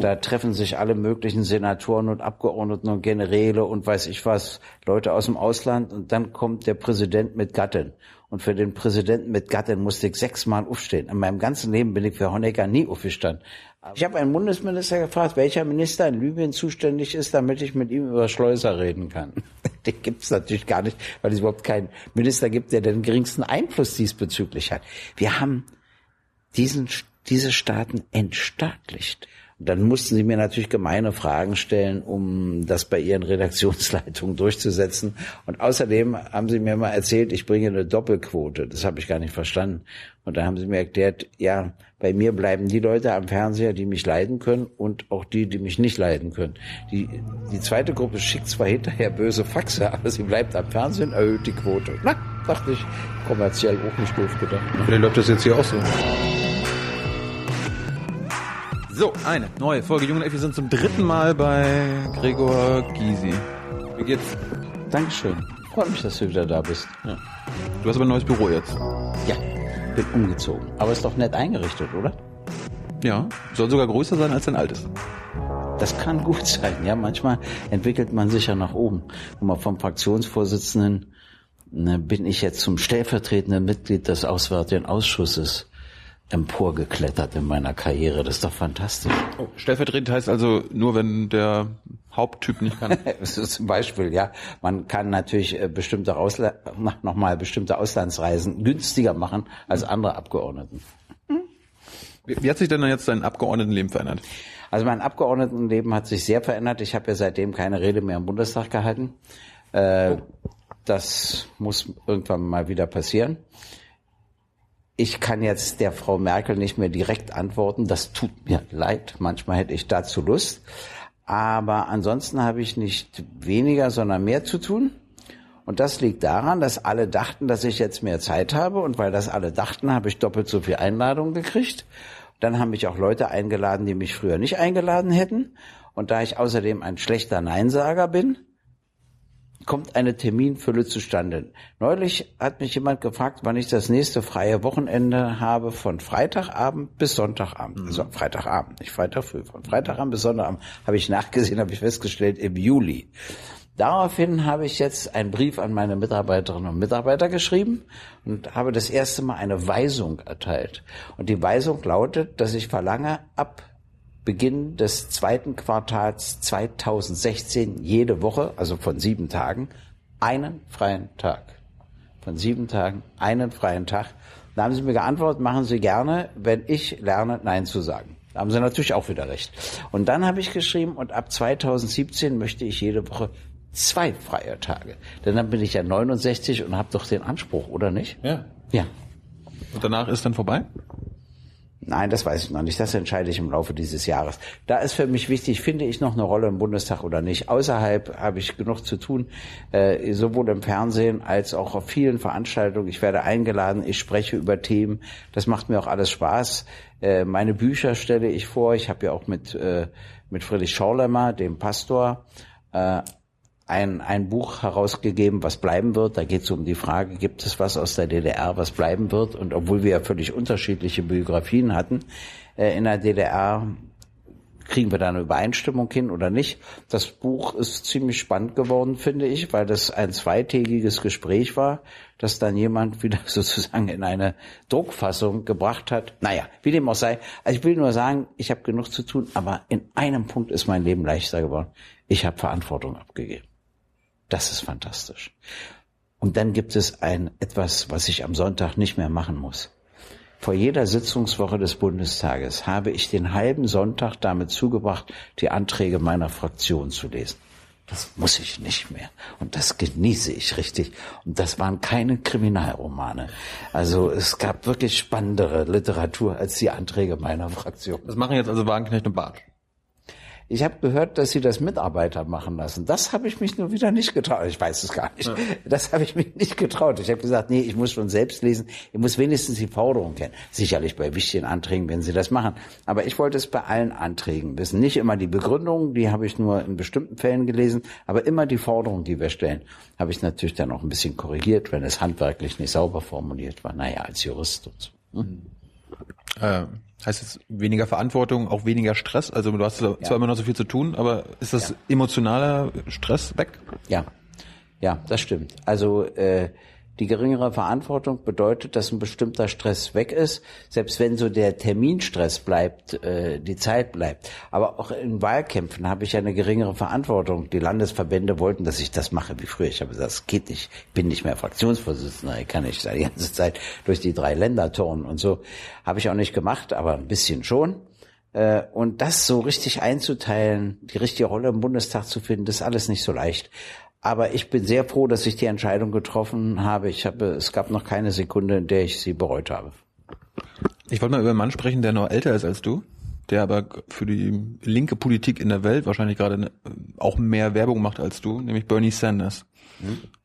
Da treffen sich alle möglichen Senatoren und Abgeordneten und Generäle und weiß ich was, Leute aus dem Ausland und dann kommt der Präsident mit Gattin. Und für den Präsidenten mit Gattin musste ich sechsmal aufstehen. In meinem ganzen Leben bin ich für Honecker nie aufgestanden. Ich habe einen Bundesminister gefragt, welcher Minister in Libyen zuständig ist, damit ich mit ihm über Schleuser reden kann. Den gibt es natürlich gar nicht, weil es überhaupt keinen Minister gibt, der den geringsten Einfluss diesbezüglich hat. Wir haben diesen, diese Staaten entstaatlicht. Dann mussten sie mir natürlich gemeine Fragen stellen, um das bei ihren Redaktionsleitungen durchzusetzen. Und außerdem haben sie mir mal erzählt, ich bringe eine Doppelquote. Das habe ich gar nicht verstanden. Und da haben sie mir erklärt, ja, bei mir bleiben die Leute am Fernseher, die mich leiden können und auch die, die mich nicht leiden können. Die, die zweite Gruppe schickt zwar hinterher böse Faxe, aber sie bleibt am Fernsehen, erhöht die Quote. Na, dachte ich, kommerziell auch nicht doof gedacht. Vielleicht läuft das jetzt hier auch so. So, eine neue Folge Junge Elf. Wir sind zum dritten Mal bei Gregor Gysi. Wie geht's? Dankeschön. Freut mich, dass du wieder da bist. Ja. Du hast aber ein neues Büro jetzt. Ja, bin umgezogen. Aber ist doch nett eingerichtet, oder? Ja, soll sogar größer sein als dein altes. Das kann gut sein. Ja, manchmal entwickelt man sich ja nach oben. Guck mal, vom Fraktionsvorsitzenden ne, bin ich jetzt zum stellvertretenden Mitglied des Auswärtigen Ausschusses emporgeklettert in meiner Karriere. Das ist doch fantastisch. Oh, stellvertretend heißt also nur, wenn der Haupttyp nicht kann. zum Beispiel, ja. Man kann natürlich äh, bestimmte Ausla nochmal bestimmte Auslandsreisen günstiger machen als andere Abgeordneten. Wie, wie hat sich denn jetzt dein Abgeordnetenleben verändert? Also mein Abgeordnetenleben hat sich sehr verändert. Ich habe ja seitdem keine Rede mehr im Bundestag gehalten. Äh, oh. Das muss irgendwann mal wieder passieren. Ich kann jetzt der Frau Merkel nicht mehr direkt antworten. Das tut mir leid. Manchmal hätte ich dazu Lust. Aber ansonsten habe ich nicht weniger, sondern mehr zu tun. Und das liegt daran, dass alle dachten, dass ich jetzt mehr Zeit habe. Und weil das alle dachten, habe ich doppelt so viel Einladungen gekriegt. Dann haben mich auch Leute eingeladen, die mich früher nicht eingeladen hätten. Und da ich außerdem ein schlechter Neinsager bin, kommt eine Terminfülle zustande. Neulich hat mich jemand gefragt, wann ich das nächste freie Wochenende habe von Freitagabend bis Sonntagabend. Mhm. Also Freitagabend, nicht Freitag früh. Von Freitagabend bis Sonntagabend habe ich nachgesehen, habe ich festgestellt, im Juli. Daraufhin habe ich jetzt einen Brief an meine Mitarbeiterinnen und Mitarbeiter geschrieben und habe das erste Mal eine Weisung erteilt. Und die Weisung lautet, dass ich verlange, ab Beginn des zweiten Quartals 2016 jede Woche, also von sieben Tagen, einen freien Tag. Von sieben Tagen einen freien Tag. Da haben Sie mir geantwortet, machen Sie gerne, wenn ich lerne, Nein zu sagen. Da haben Sie natürlich auch wieder recht. Und dann habe ich geschrieben, und ab 2017 möchte ich jede Woche zwei freie Tage. Denn dann bin ich ja 69 und habe doch den Anspruch, oder nicht? Ja. Ja. Und danach ist dann vorbei? Nein, das weiß ich noch nicht. Das entscheide ich im Laufe dieses Jahres. Da ist für mich wichtig, finde ich noch eine Rolle im Bundestag oder nicht. Außerhalb habe ich genug zu tun, äh, sowohl im Fernsehen als auch auf vielen Veranstaltungen. Ich werde eingeladen, ich spreche über Themen. Das macht mir auch alles Spaß. Äh, meine Bücher stelle ich vor. Ich habe ja auch mit, äh, mit Friedrich Schorlemmer, dem Pastor, ein, ein Buch herausgegeben, was bleiben wird. Da geht es um die Frage, gibt es was aus der DDR, was bleiben wird? Und obwohl wir ja völlig unterschiedliche Biografien hatten äh, in der DDR, kriegen wir da eine Übereinstimmung hin oder nicht. Das Buch ist ziemlich spannend geworden, finde ich, weil das ein zweitägiges Gespräch war, das dann jemand wieder sozusagen in eine Druckfassung gebracht hat. Naja, wie dem auch sei. Also ich will nur sagen, ich habe genug zu tun, aber in einem Punkt ist mein Leben leichter geworden. Ich habe Verantwortung abgegeben. Das ist fantastisch. Und dann gibt es ein etwas, was ich am Sonntag nicht mehr machen muss. Vor jeder Sitzungswoche des Bundestages habe ich den halben Sonntag damit zugebracht, die Anträge meiner Fraktion zu lesen. Das muss ich nicht mehr. Und das genieße ich richtig. Und das waren keine Kriminalromane. Also es gab wirklich spannendere Literatur als die Anträge meiner Fraktion. Das machen jetzt also Wagenknecht und Bartsch. Ich habe gehört, dass sie das Mitarbeiter machen lassen. Das habe ich mich nur wieder nicht getraut. Ich weiß es gar nicht. Ja. Das habe ich mich nicht getraut. Ich habe gesagt, nee, ich muss schon selbst lesen. Ich muss wenigstens die Forderung kennen. Sicherlich bei wichtigen Anträgen, wenn sie das machen. Aber ich wollte es bei allen Anträgen wissen. Nicht immer die Begründung, die habe ich nur in bestimmten Fällen gelesen, aber immer die Forderung, die wir stellen, habe ich natürlich dann auch ein bisschen korrigiert, wenn es handwerklich nicht sauber formuliert war. Naja, als Jurist und so. Hm. Äh, Heißt es weniger Verantwortung, auch weniger Stress? Also du hast zwar Ja. immer noch so viel zu tun, aber ist das Ja. emotionaler Stress weg? Ja, ja, das stimmt. Also äh, die geringere Verantwortung bedeutet, dass ein bestimmter Stress weg ist, selbst wenn so der Terminstress bleibt, äh, die Zeit bleibt. Aber auch in Wahlkämpfen habe ich eine geringere Verantwortung. Die Landesverbände wollten, dass ich das mache wie früher. Ich habe gesagt, das geht nicht. Ich bin nicht mehr Fraktionsvorsitzender. Ich kann nicht die ganze Zeit durch die drei Länder turnen und so. Habe ich auch nicht gemacht, aber ein bisschen schon. Äh, Und das so richtig einzuteilen, die richtige Rolle im Bundestag zu finden, das ist alles nicht so leicht. Aber ich bin sehr froh, dass ich die Entscheidung getroffen habe. Ich habe, es gab noch keine Sekunde, in der ich sie bereut habe. Ich wollte mal über einen Mann sprechen, der noch älter ist als du, der aber für die linke Politik in der Welt wahrscheinlich gerade ne- auch mehr Werbung macht als du, nämlich Bernie Sanders.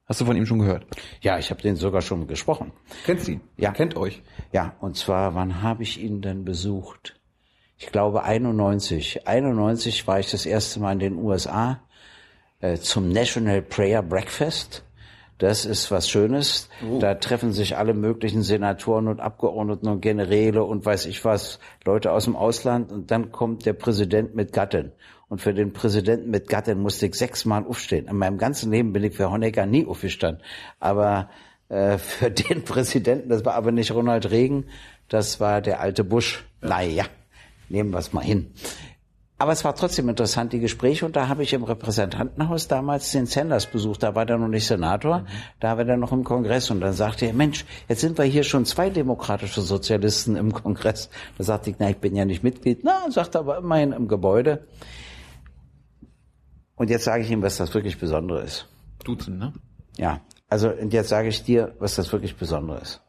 Hast du von ihm schon gehört? Ja, ich habe den sogar schon gesprochen. Kennst ihn? Ja. Kennt euch. Ja, und zwar, wann habe ich ihn denn besucht? Ich glaube 91. 91 war ich das erste Mal in den USA äh, zum National Prayer Breakfast. Das ist was Schönes. Da treffen sich alle möglichen Senatoren und Abgeordneten und Generäle und weiß ich was, Leute aus dem Ausland. Und dann kommt der Präsident mit Gattin. Und für den Präsidenten mit Gattin musste ich sechsmal aufstehen. In meinem ganzen Leben bin ich für Honecker nie aufgestanden. Aber äh, für den Präsidenten, das war aber nicht Ronald Reagan, das war der alte Bush. Naja, nehmen wir es mal hin. Aber es war trotzdem interessant, die Gespräche. Und da habe ich im Repräsentantenhaus damals den Sanders besucht. Da war der noch nicht Senator, da war der noch im Kongress. Und dann sagte er, Mensch, jetzt sind wir hier schon zwei demokratische Sozialisten im Kongress. Da sagte ich, na, ich bin ja nicht Mitglied. Na, sagt er aber immerhin im Gebäude. Und jetzt sage ich ihm, was das wirklich Besondere ist. Duzen, ne? Ja, also und jetzt sage ich dir, was das wirklich Besondere ist.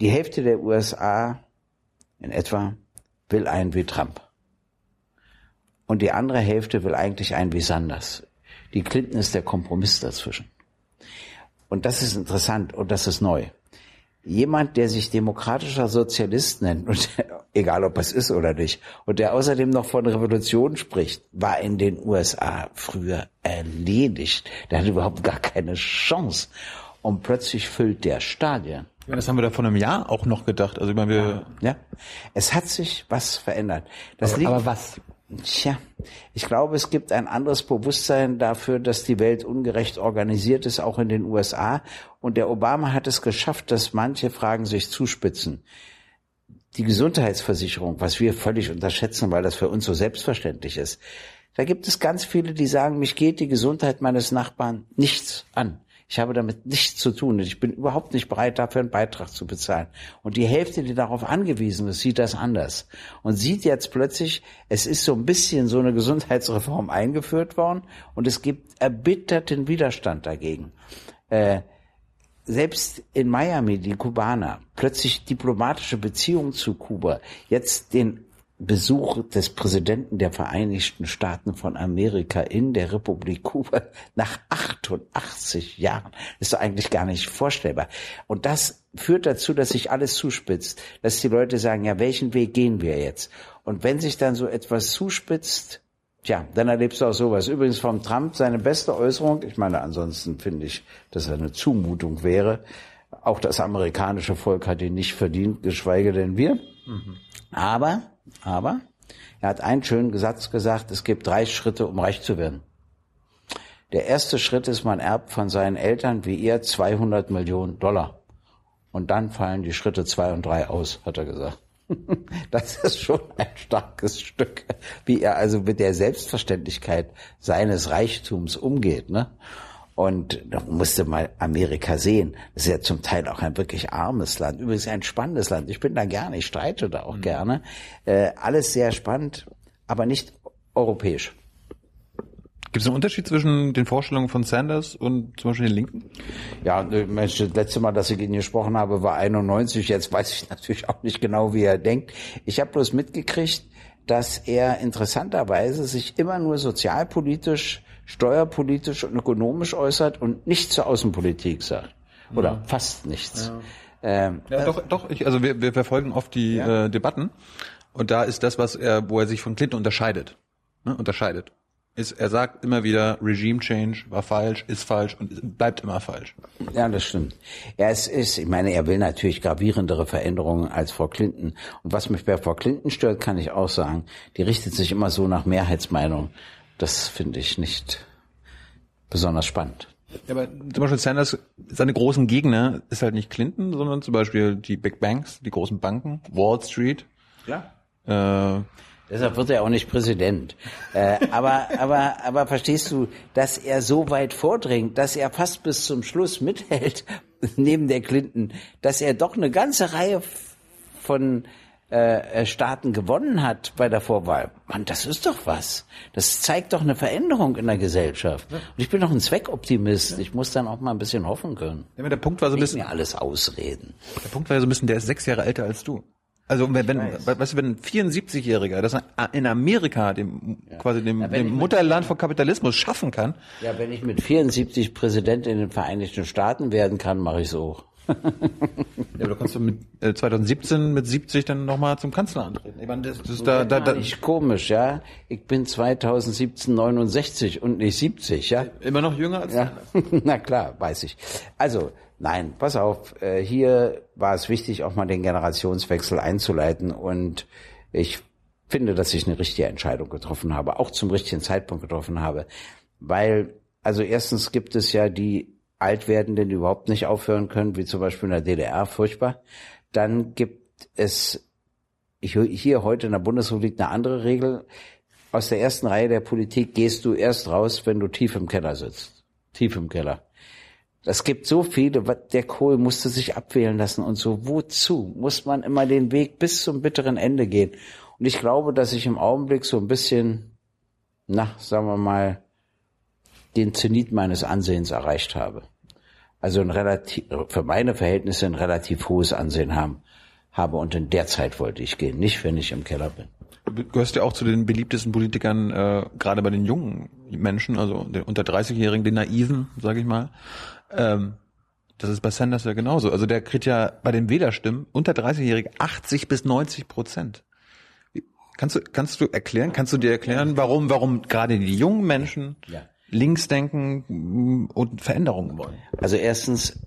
Die Hälfte der USA in etwa will einen wie Trump. Und die andere Hälfte will eigentlich einen wie Sanders. Die Clinton ist der Kompromiss dazwischen. Und das ist interessant und das ist neu. Jemand, der sich demokratischer Sozialist nennt, und egal ob es ist oder nicht, und der außerdem noch von Revolution spricht, war in den USA früher erledigt. Der hatte überhaupt gar keine Chance. Und plötzlich füllt der Stadien. Ja, das haben wir da vor einem Jahr auch noch gedacht. Also ich meine, wir, Ja, es hat sich was verändert. Das aber, liegt, aber was? Tja, ich glaube, es gibt ein anderes Bewusstsein dafür, dass die Welt ungerecht organisiert ist, auch in den USA. Und der Obama hat es geschafft, dass manche Fragen sich zuspitzen. Die Gesundheitsversicherung, was wir völlig unterschätzen, weil das für uns so selbstverständlich ist. Da gibt es ganz viele, die sagen, mich geht die Gesundheit meines Nachbarn nichts an. Ich habe damit nichts zu tun. Ich bin überhaupt nicht bereit, dafür einen Beitrag zu bezahlen. Und die Hälfte, die darauf angewiesen ist, sieht das anders. Und sieht jetzt plötzlich, es ist so ein bisschen so eine Gesundheitsreform eingeführt worden und es gibt erbitterten Widerstand dagegen. Äh, selbst in Miami, die Kubaner, plötzlich diplomatische Beziehungen zu Kuba, jetzt den Besuch des Präsidenten der Vereinigten Staaten von Amerika in der Republik Kuba nach 88 Jahren. ist doch eigentlich gar nicht vorstellbar. Und das führt dazu, dass sich alles zuspitzt, dass die Leute sagen, ja, welchen Weg gehen wir jetzt? Und wenn sich dann so etwas zuspitzt, Tja, dann erlebst du auch sowas. Übrigens vom Trump seine beste Äußerung, ich meine, ansonsten finde ich, dass er eine Zumutung wäre. Auch das amerikanische Volk hat ihn nicht verdient, geschweige denn wir. Aber, aber, er hat einen schönen Satz gesagt, es gibt drei Schritte, um reich zu werden. Der erste Schritt ist, man erbt von seinen Eltern wie ihr 200 Millionen Dollar. Und dann fallen die Schritte zwei und drei aus, hat er gesagt. Das ist schon ein starkes Stück, wie er also mit der Selbstverständlichkeit seines Reichtums umgeht, ne? Und da musste mal Amerika sehen. Das ist ja zum Teil auch ein wirklich armes Land. Übrigens ein spannendes Land. Ich bin da gerne, ich streite da auch gerne. Äh, alles sehr spannend, aber nicht europäisch. Gibt es einen Unterschied zwischen den Vorstellungen von Sanders und zum Beispiel den Linken? Ja, äh, Mensch, das letzte Mal, dass ich ihn gesprochen habe, war 91. Jetzt weiß ich natürlich auch nicht genau, wie er denkt. Ich habe bloß mitgekriegt, dass er interessanterweise sich immer nur sozialpolitisch, steuerpolitisch und ökonomisch äußert und nichts zur Außenpolitik sagt. Oder fast nichts. Ähm, Ja, doch, doch. Ich, also wir, wir verfolgen oft die äh, Debatten und da ist das, was er, wo er sich von Clinton unterscheidet, ne, unterscheidet. ist, er sagt immer wieder, Regime Change war falsch, ist falsch und bleibt immer falsch. Ja, das stimmt. Ja, es ist, ich meine, er will natürlich gravierendere Veränderungen als Frau Clinton. Und was mich bei Frau Clinton stört, kann ich auch sagen, die richtet sich immer so nach Mehrheitsmeinung. Das finde ich nicht besonders spannend. Ja, aber zum Beispiel Sanders, seine großen Gegner ist halt nicht Clinton, sondern zum Beispiel die Big Banks, die großen Banken, Wall Street. Ja. Äh, Deshalb wird er auch nicht Präsident. Äh, aber, aber, aber verstehst du, dass er so weit vordringt, dass er fast bis zum Schluss mithält, neben der Clinton, dass er doch eine ganze Reihe von äh, Staaten gewonnen hat bei der Vorwahl. Mann, das ist doch was. Das zeigt doch eine Veränderung in der Gesellschaft. Und ich bin doch ein Zweckoptimist. Ich muss dann auch mal ein bisschen hoffen können. Ja, der Punkt war so ein Nicht bisschen, mir alles ausreden. der Punkt war ja so ein bisschen, der ist sechs Jahre älter als du. Also wenn, wenn weiß. weißt du, wenn ein 74-Jähriger das in Amerika, dem quasi dem, Ja, dem ich mit- Mutterland von Kapitalismus schaffen kann, Ja, wenn ich mit 74 Präsident in den Vereinigten Staaten werden kann, mache ich es auch. Ja, aber du kannst du mit äh, 2017 mit 70 dann nochmal zum Kanzler antreten. Ich meine, das, das ist da, da, da Nicht komisch, ja. Ich bin 2017 69 und nicht 70, ja. immer noch jünger als Ja, na klar, weiß ich. Also, nein, pass auf, äh, hier war es wichtig, auch mal den Generationswechsel einzuleiten und ich finde, dass ich eine richtige Entscheidung getroffen habe, auch zum richtigen Zeitpunkt getroffen habe, weil, also erstens gibt es ja die Altwerdenden, die überhaupt nicht aufhören können, wie zum Beispiel in der DDR, furchtbar. Dann gibt es hier heute in der Bundesrepublik eine andere Regel. Aus der ersten Reihe der Politik gehst du erst raus, wenn du tief im Keller sitzt. Tief im Keller. Es gibt so viele, der Kohl musste sich abwählen lassen und so. Wozu muss man immer den Weg bis zum bitteren Ende gehen? Und ich glaube, dass ich im Augenblick so ein bisschen, na, sagen wir mal, den Zenit meines Ansehens erreicht habe. Also ein relativ, für meine Verhältnisse ein relativ hohes Ansehen haben, habe und in der Zeit wollte ich gehen, nicht wenn ich im Keller bin. Du gehörst ja auch zu den beliebtesten Politikern, äh, gerade bei den jungen Menschen, also den unter 30-Jährigen, den Naiven, sage ich mal. Ähm, das ist bei Sanders ja genauso. Also der kriegt ja bei den Wählerstimmen unter 30-Jährige 80 bis 90 Prozent. Kannst du, kannst du erklären, kannst du dir erklären, warum, warum gerade die jungen Menschen Ja. Links denken mm, und Veränderungen wollen? Also erstens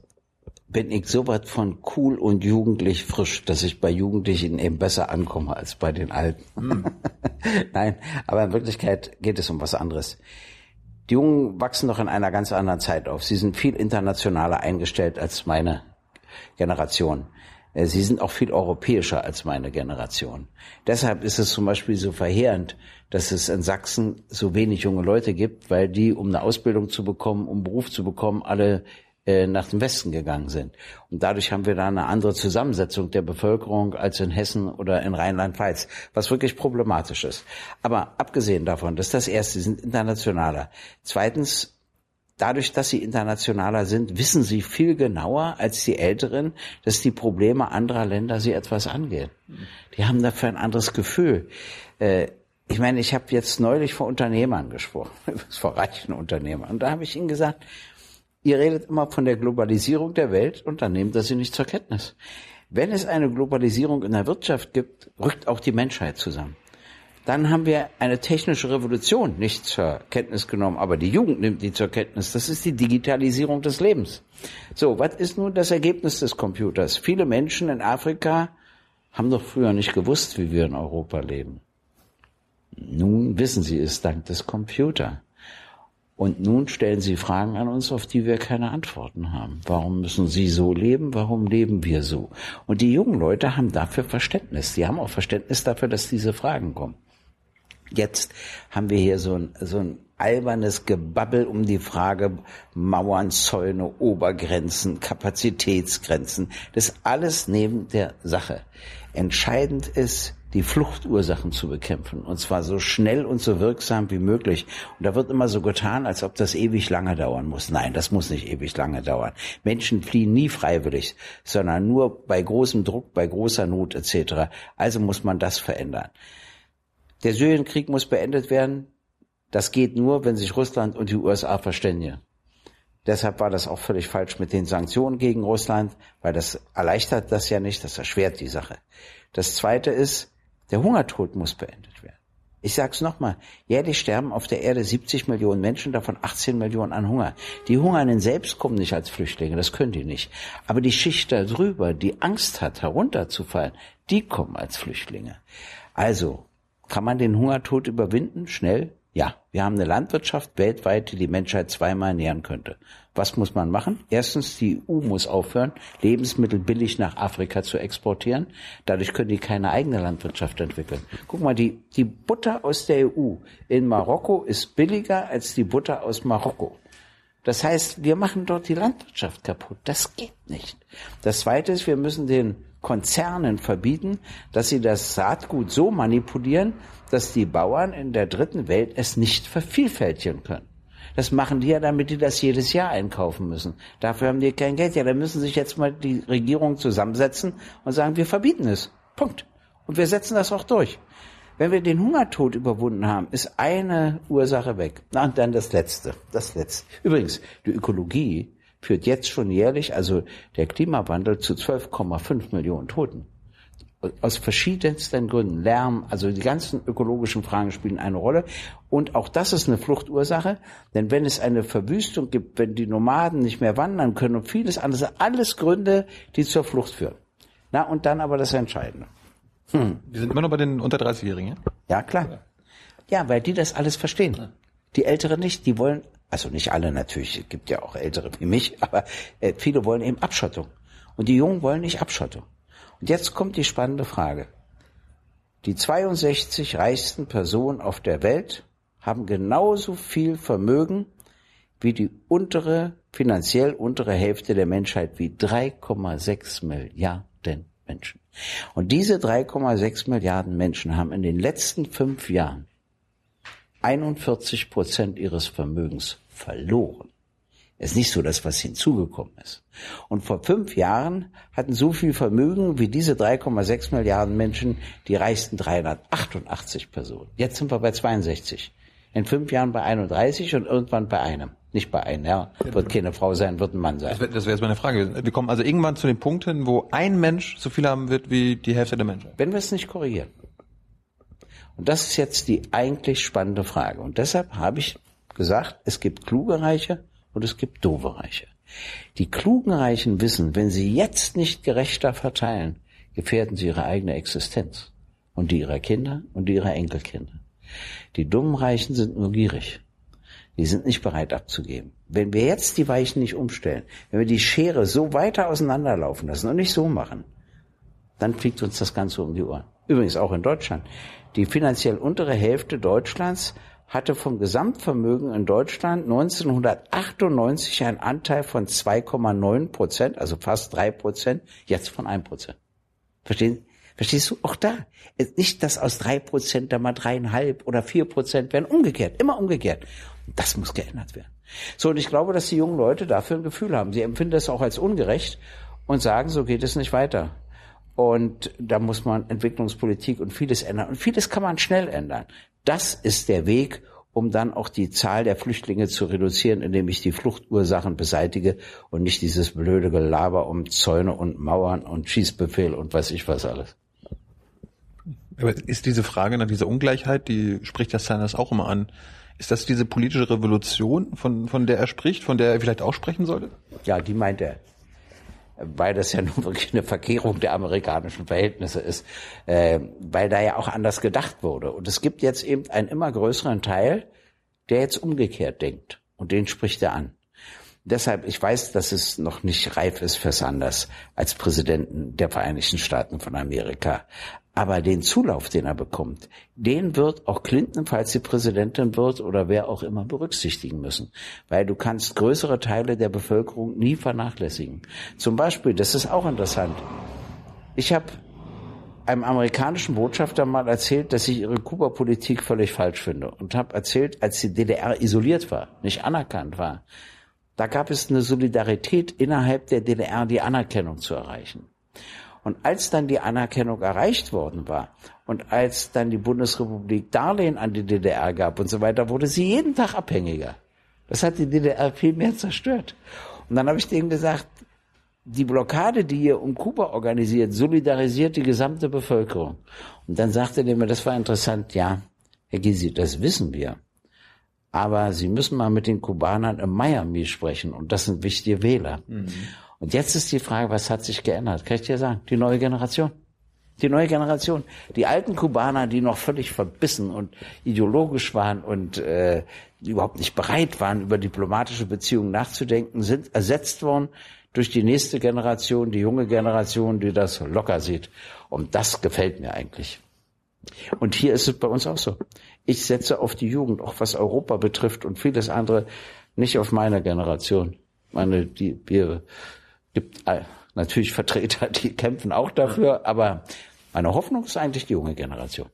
bin ich so was von cool und jugendlich frisch, dass ich bei Jugendlichen eben besser ankomme als bei den Alten. Nein, aber in Wirklichkeit geht es um was anderes. Die Jungen wachsen doch in einer ganz anderen Zeit auf. Sie sind viel internationaler eingestellt als meine Generation. Äh, Sie sind auch viel europäischer als meine Generation. Deshalb ist es zum Beispiel so verheerend, dass es in Sachsen so wenig junge Leute gibt, weil die, um eine Ausbildung zu bekommen, um einen Beruf zu bekommen, alle äh, nach dem Westen gegangen sind. Und dadurch haben wir da eine andere Zusammensetzung der Bevölkerung als in Hessen oder in Rheinland-Pfalz, was wirklich problematisch ist. Aber abgesehen davon, das ist das Erste, sie sind internationaler. Zweitens, dadurch, dass sie internationaler sind, wissen sie viel genauer als die Älteren, dass die Probleme anderer Länder sie etwas angehen. Die haben dafür ein anderes Gefühl. Äh, ich meine, ich habe jetzt neulich vor Unternehmern gesprochen, vor reichen Unternehmern. Und da habe ich ihnen gesagt, ihr redet immer von der Globalisierung der Welt und dann nehmt ihr sie nicht zur Kenntnis. Wenn es eine Globalisierung in der Wirtschaft gibt, rückt auch die Menschheit zusammen. Dann haben wir eine technische Revolution nicht zur Kenntnis genommen, aber die Jugend nimmt die zur Kenntnis. Das ist die Digitalisierung des Lebens. So, was ist nun das Ergebnis des Computers? Viele Menschen in Afrika haben doch früher nicht gewusst, wie wir in Europa leben. Nun wissen sie es dank des Computers. Und nun stellen sie Fragen an uns, auf die wir keine Antworten haben. Warum müssen sie so leben? Warum leben wir so? Und die jungen Leute haben dafür Verständnis. Die haben auch Verständnis dafür, dass diese Fragen kommen. Jetzt haben wir hier so ein, so ein albernes Gebabbel um die Frage Mauern, Zäune, Obergrenzen, Kapazitätsgrenzen. Das alles neben der Sache. Entscheidend ist, die Fluchtursachen zu bekämpfen. Und zwar so schnell und so wirksam wie möglich. Und da wird immer so getan, als ob das ewig lange dauern muss. Nein, das muss nicht ewig lange dauern. Menschen fliehen nie freiwillig, sondern nur bei großem Druck, bei großer Not etc. Also muss man das verändern. Der Syrienkrieg muss beendet werden. Das geht nur, wenn sich Russland und die USA verständigen. Deshalb war das auch völlig falsch mit den Sanktionen gegen Russland, weil das erleichtert das ja nicht, das erschwert die Sache. Das Zweite ist, der Hungertod muss beendet werden. Ich sag's nochmal, jährlich sterben auf der Erde 70 Millionen Menschen, davon 18 Millionen an Hunger. Die Hungernden selbst kommen nicht als Flüchtlinge, das können die nicht. Aber die Schicht da drüber, die Angst hat, herunterzufallen, die kommen als Flüchtlinge. Also, kann man den Hungertod überwinden? Schnell? Ja, wir haben eine Landwirtschaft weltweit, die die Menschheit zweimal ernähren könnte. Was muss man machen? Erstens, die EU muss aufhören, Lebensmittel billig nach Afrika zu exportieren. Dadurch können die keine eigene Landwirtschaft entwickeln. Guck mal, die, die Butter aus der EU in Marokko ist billiger als die Butter aus Marokko. Das heißt, wir machen dort die Landwirtschaft kaputt. Das geht nicht. Das Zweite ist, wir müssen den Konzernen verbieten, dass sie das Saatgut so manipulieren, dass die Bauern in der dritten Welt es nicht vervielfältigen können. Das machen die ja, damit die das jedes Jahr einkaufen müssen. Dafür haben die kein Geld. Ja, dann müssen sich jetzt mal die Regierung zusammensetzen und sagen, wir verbieten es. Punkt. Und wir setzen das auch durch. Wenn wir den Hungertod überwunden haben, ist eine Ursache weg. Na, und dann das Letzte. Das Letzte. Übrigens, die Ökologie führt jetzt schon jährlich, also der Klimawandel, zu 12,5 Millionen Toten aus verschiedensten Gründen, Lärm, also die ganzen ökologischen Fragen spielen eine Rolle. Und auch das ist eine Fluchtursache, denn wenn es eine Verwüstung gibt, wenn die Nomaden nicht mehr wandern können und vieles andere, alles Gründe, die zur Flucht führen. Na, und dann aber das Entscheidende. Hm. Wir sind immer noch bei den unter 30-Jährigen, ja? Ja, klar. Ja, weil die das alles verstehen. Die Älteren nicht, die wollen, also nicht alle natürlich, es gibt ja auch Ältere wie mich, aber äh, viele wollen eben Abschottung. Und die Jungen wollen nicht Abschottung. Und jetzt kommt die spannende Frage. Die 62 reichsten Personen auf der Welt haben genauso viel Vermögen wie die untere, finanziell untere Hälfte der Menschheit, wie 3,6 Milliarden Menschen. Und diese 3,6 Milliarden Menschen haben in den letzten fünf Jahren 41 Prozent ihres Vermögens verloren. Es ist nicht so, dass was hinzugekommen ist. Und vor fünf Jahren hatten so viel Vermögen wie diese 3,6 Milliarden Menschen die reichsten 388 Personen. Jetzt sind wir bei 62. In fünf Jahren bei 31 und irgendwann bei einem. Nicht bei einem, ja. Wird keine Frau sein, wird ein Mann sein. Das wäre wär jetzt meine Frage. Wir kommen also irgendwann zu dem Punkt hin, wo ein Mensch so viel haben wird wie die Hälfte der Menschen. Wenn wir es nicht korrigieren. Und das ist jetzt die eigentlich spannende Frage. Und deshalb habe ich gesagt, es gibt kluge Reiche und es gibt doofe Reiche. Die klugen Reichen wissen, wenn sie jetzt nicht gerechter verteilen, gefährden sie ihre eigene Existenz und die ihrer Kinder und die ihrer Enkelkinder. Die dummen Reichen sind nur gierig. Die sind nicht bereit abzugeben. Wenn wir jetzt die Weichen nicht umstellen, wenn wir die Schere so weiter auseinanderlaufen lassen und nicht so machen, dann fliegt uns das Ganze um die Ohren. Übrigens auch in Deutschland. Die finanziell untere Hälfte Deutschlands hatte vom Gesamtvermögen in Deutschland 1998 einen Anteil von 2,9 Prozent, also fast drei Prozent, jetzt von 1 Prozent. Verstehen? Verstehst du? Auch da. Nicht, dass aus drei Prozent da mal dreieinhalb oder vier Prozent werden. Umgekehrt. Immer umgekehrt. Das muss geändert werden. So, und ich glaube, dass die jungen Leute dafür ein Gefühl haben. Sie empfinden das auch als ungerecht und sagen, so geht es nicht weiter. Und da muss man Entwicklungspolitik und vieles ändern. Und vieles kann man schnell ändern. Das ist der Weg, um dann auch die Zahl der Flüchtlinge zu reduzieren, indem ich die Fluchtursachen beseitige und nicht dieses blöde Gelaber um Zäune und Mauern und Schießbefehl und weiß ich was alles. Aber ist diese Frage nach dieser Ungleichheit, die spricht das Sanders auch immer an, ist das diese politische Revolution, von, von der er spricht, von der er vielleicht auch sprechen sollte? Ja, die meint er weil das ja nun wirklich eine Verkehrung der amerikanischen Verhältnisse ist, äh, weil da ja auch anders gedacht wurde. Und es gibt jetzt eben einen immer größeren Teil, der jetzt umgekehrt denkt. Und den spricht er an. Deshalb, ich weiß, dass es noch nicht reif ist für Sanders als Präsidenten der Vereinigten Staaten von Amerika. Aber den Zulauf, den er bekommt, den wird auch Clinton, falls sie Präsidentin wird oder wer auch immer berücksichtigen müssen. Weil du kannst größere Teile der Bevölkerung nie vernachlässigen. Zum Beispiel, das ist auch interessant. Ich habe einem amerikanischen Botschafter mal erzählt, dass ich ihre Kuba-Politik völlig falsch finde. Und habe erzählt, als die DDR isoliert war, nicht anerkannt war, da gab es eine Solidarität innerhalb der DDR, die Anerkennung zu erreichen. Und als dann die Anerkennung erreicht worden war und als dann die Bundesrepublik Darlehen an die DDR gab und so weiter, wurde sie jeden Tag abhängiger. Das hat die DDR viel mehr zerstört. Und dann habe ich denen gesagt, die Blockade, die ihr um Kuba organisiert, solidarisiert die gesamte Bevölkerung. Und dann sagte der mir, das war interessant, ja, Herr Gysi, das wissen wir. Aber Sie müssen mal mit den Kubanern in Miami sprechen und das sind wichtige Wähler. Mhm. Und jetzt ist die Frage, was hat sich geändert? Kann ich dir sagen? Die neue Generation. Die neue Generation. Die alten Kubaner, die noch völlig verbissen und ideologisch waren und äh, überhaupt nicht bereit waren, über diplomatische Beziehungen nachzudenken, sind ersetzt worden durch die nächste Generation, die junge Generation, die das locker sieht. Und das gefällt mir eigentlich. Und hier ist es bei uns auch so. Ich setze auf die Jugend, auch was Europa betrifft und vieles andere, nicht auf meine Generation. Meine, die, wir, gibt äh, natürlich Vertreter, die kämpfen auch dafür, aber meine Hoffnung ist eigentlich die junge Generation.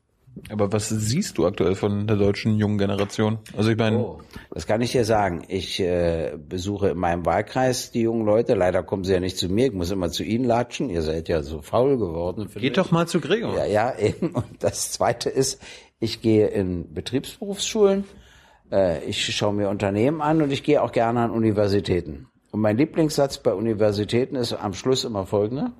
Aber was siehst du aktuell von der deutschen jungen Generation? Also ich meine, oh, das kann ich dir sagen. Ich äh, besuche in meinem Wahlkreis die jungen Leute. Leider kommen sie ja nicht zu mir. Ich muss immer zu ihnen latschen. Ihr seid ja so faul geworden. Geht doch mal zu Gregor. Ja, ja. Eben. Und das Zweite ist, ich gehe in Betriebsberufsschulen. Äh, ich schaue mir Unternehmen an und ich gehe auch gerne an Universitäten. Und mein Lieblingssatz bei Universitäten ist am Schluss immer folgender,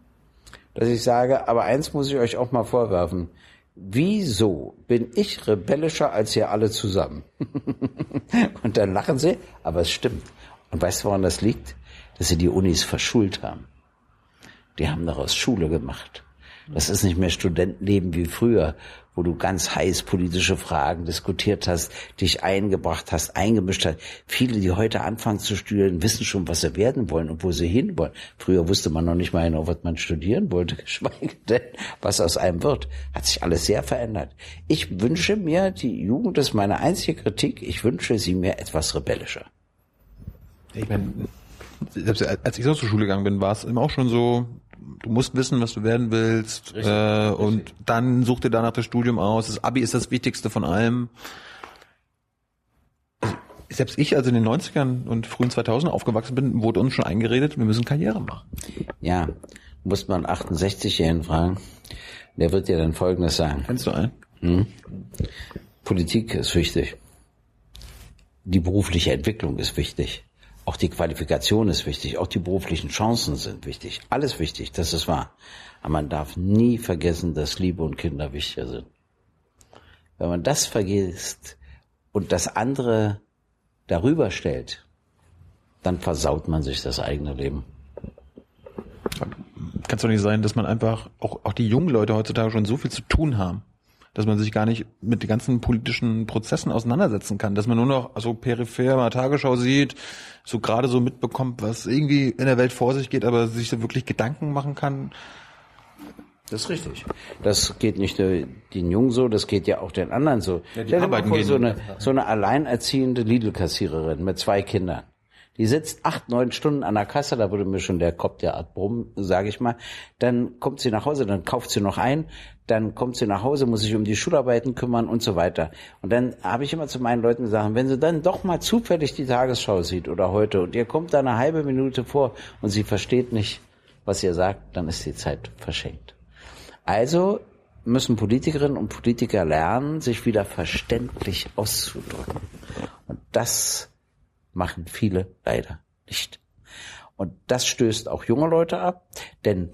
dass ich sage, aber eins muss ich euch auch mal vorwerfen wieso bin ich rebellischer als ihr alle zusammen? und dann lachen sie, aber es stimmt. Und weißt du, woran das liegt? Dass sie die Unis verschult haben. Die haben daraus Schule gemacht. Das ist nicht mehr Studentenleben wie früher, wo du ganz heiß politische Fragen diskutiert hast, dich eingebracht hast, eingemischt hast. Viele, die heute anfangen zu studieren, wissen schon, was sie werden wollen und wo sie hinwollen. Früher wusste man noch nicht mal genau, was man studieren wollte, geschweige denn, was aus einem wird. Hat sich alles sehr verändert. Ich wünsche mir, die Jugend ist meine einzige Kritik, ich wünsche sie mir etwas rebellischer. Ich meine, selbst als ich so zur Schule gegangen bin, war es immer auch schon so, du musst wissen, was du werden willst richtig, äh, und richtig. dann such dir danach das Studium aus. Das Abi ist das Wichtigste von allem. Also, selbst ich, also in den 90ern und frühen 2000 aufgewachsen bin, wurde uns schon eingeredet, wir müssen Karriere machen. Ja, muss man 68-Jährigen fragen. Der wird dir dann Folgendes sagen. Kennst du einen? Hm? Politik ist wichtig. Die berufliche Entwicklung ist wichtig. Auch die Qualifikation ist wichtig, auch die beruflichen Chancen sind wichtig. Alles wichtig, das ist wahr. Aber man darf nie vergessen, dass Liebe und Kinder wichtiger sind. Wenn man das vergisst und das andere darüber stellt, dann versaut man sich das eigene Leben. Kann es doch nicht sein, dass man einfach, auch, auch die jungen Leute heutzutage schon so viel zu tun haben, dass man sich gar nicht mit den ganzen politischen Prozessen auseinandersetzen kann, dass man nur noch so peripher mal Tagesschau sieht, so gerade so mitbekommt, was irgendwie in der Welt vor sich geht, aber sich so wirklich Gedanken machen kann. Das ist richtig. Das geht nicht nur den Jungen so, das geht ja auch den anderen so. Ja, die Stell dir mal vor, so eine, so eine alleinerziehende Lidl-Kassiererin mit zwei Kindern. Die sitzt acht, neun Stunden an der Kasse, da würde mir schon der Kopf der Art brummen, sage ich mal. Dann kommt sie nach Hause, dann kauft sie noch ein, dann kommt sie nach Hause, muss sich um die Schularbeiten kümmern und so weiter. Und dann habe ich immer zu meinen Leuten gesagt, wenn sie dann doch mal zufällig die Tagesschau sieht oder heute und ihr kommt da eine halbe Minute vor und sie versteht nicht, was ihr sagt, dann ist die Zeit verschenkt. Also müssen Politikerinnen und Politiker lernen, sich wieder verständlich auszudrücken. Und das machen viele leider nicht. Und das stößt auch junge Leute ab, denn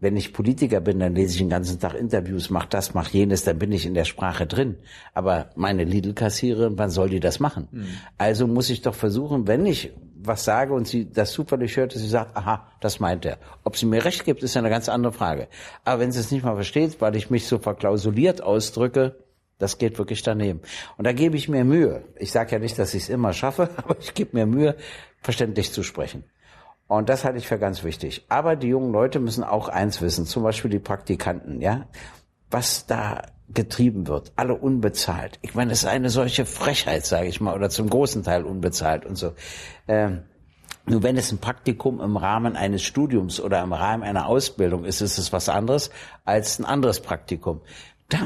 wenn ich Politiker bin, dann lese ich den ganzen Tag Interviews, mach das, mach jenes, dann bin ich in der Sprache drin. Aber meine Lidl-Kassiererin, wann soll die das machen? Mhm. Also muss ich doch versuchen, wenn ich was sage und sie das zufällig hört, dass sie sagt, aha, das meint er. Ob sie mir recht gibt, ist ja eine ganz andere Frage. Aber wenn sie es nicht mal versteht, weil ich mich so verklausuliert ausdrücke, das geht wirklich daneben. Und da gebe ich mir Mühe. Ich sage ja nicht, dass ich es immer schaffe, aber ich gebe mir Mühe, verständlich zu sprechen. Und das halte ich für ganz wichtig. Aber die jungen Leute müssen auch eins wissen, zum Beispiel die Praktikanten, ja, was da getrieben wird, alle unbezahlt. Ich meine, das ist eine solche Frechheit, sage ich mal, oder zum großen Teil unbezahlt und so. Ähm, nur wenn es ein Praktikum im Rahmen eines Studiums oder im Rahmen einer Ausbildung ist, ist es was anderes als ein anderes Praktikum. Da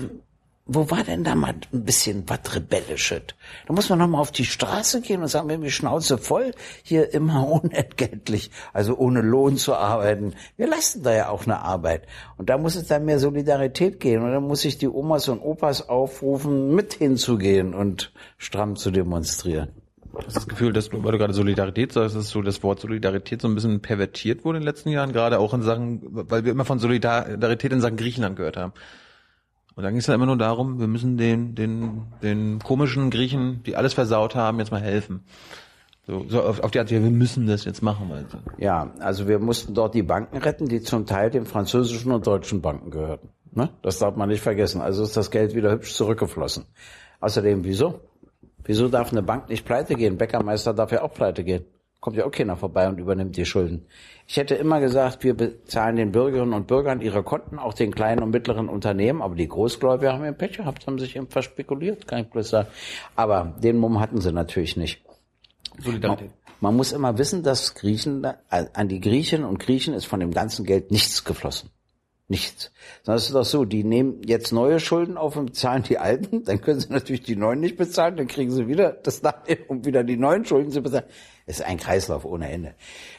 wo war denn da mal ein bisschen was Rebellisches? Da muss man noch mal auf die Straße gehen und sagen, wir haben die Schnauze voll, hier immer unentgeltlich, also ohne Lohn zu arbeiten. Wir leisten da ja auch eine Arbeit. Und da muss es dann mehr Solidarität gehen. Und dann muss ich die Omas und Opas aufrufen, mit hinzugehen und stramm zu demonstrieren. Du das Gefühl, dass du, weil du gerade Solidarität sagst, dass so das Wort Solidarität so ein bisschen pervertiert wurde in den letzten Jahren, gerade auch in Sachen, weil wir immer von Solidarität in Sachen Griechenland gehört haben. Und dann ging es ja immer nur darum, wir müssen den, den, den komischen Griechen, die alles versaut haben, jetzt mal helfen. So, so auf, auf die Art, wir müssen das jetzt machen. Also. Ja, also wir mussten dort die Banken retten, die zum Teil den französischen und deutschen Banken gehörten. Ne? Das darf man nicht vergessen. Also ist das Geld wieder hübsch zurückgeflossen. Außerdem, wieso? Wieso darf eine Bank nicht pleite gehen? Bäckermeister darf ja auch pleite gehen. Kommt ja auch keiner vorbei und übernimmt die Schulden. Ich hätte immer gesagt, wir bezahlen den Bürgerinnen und Bürgern ihre Konten, auch den kleinen und mittleren Unternehmen, aber die Großgläubiger haben ihren Pech gehabt, haben sich eben verspekuliert, kann ich bloß sagen. Aber den Mumm hatten sie natürlich nicht. Solidarität. Man, man muss immer wissen, dass Griechen, an die Griechen und Griechen ist von dem ganzen Geld nichts geflossen. Nichts. Sondern es ist doch so, die nehmen jetzt neue Schulden auf und bezahlen die alten, dann können sie natürlich die neuen nicht bezahlen, dann kriegen sie wieder das Nachhinein, um wieder die neuen Schulden zu bezahlen. Ist ein Kreislauf ohne Ende.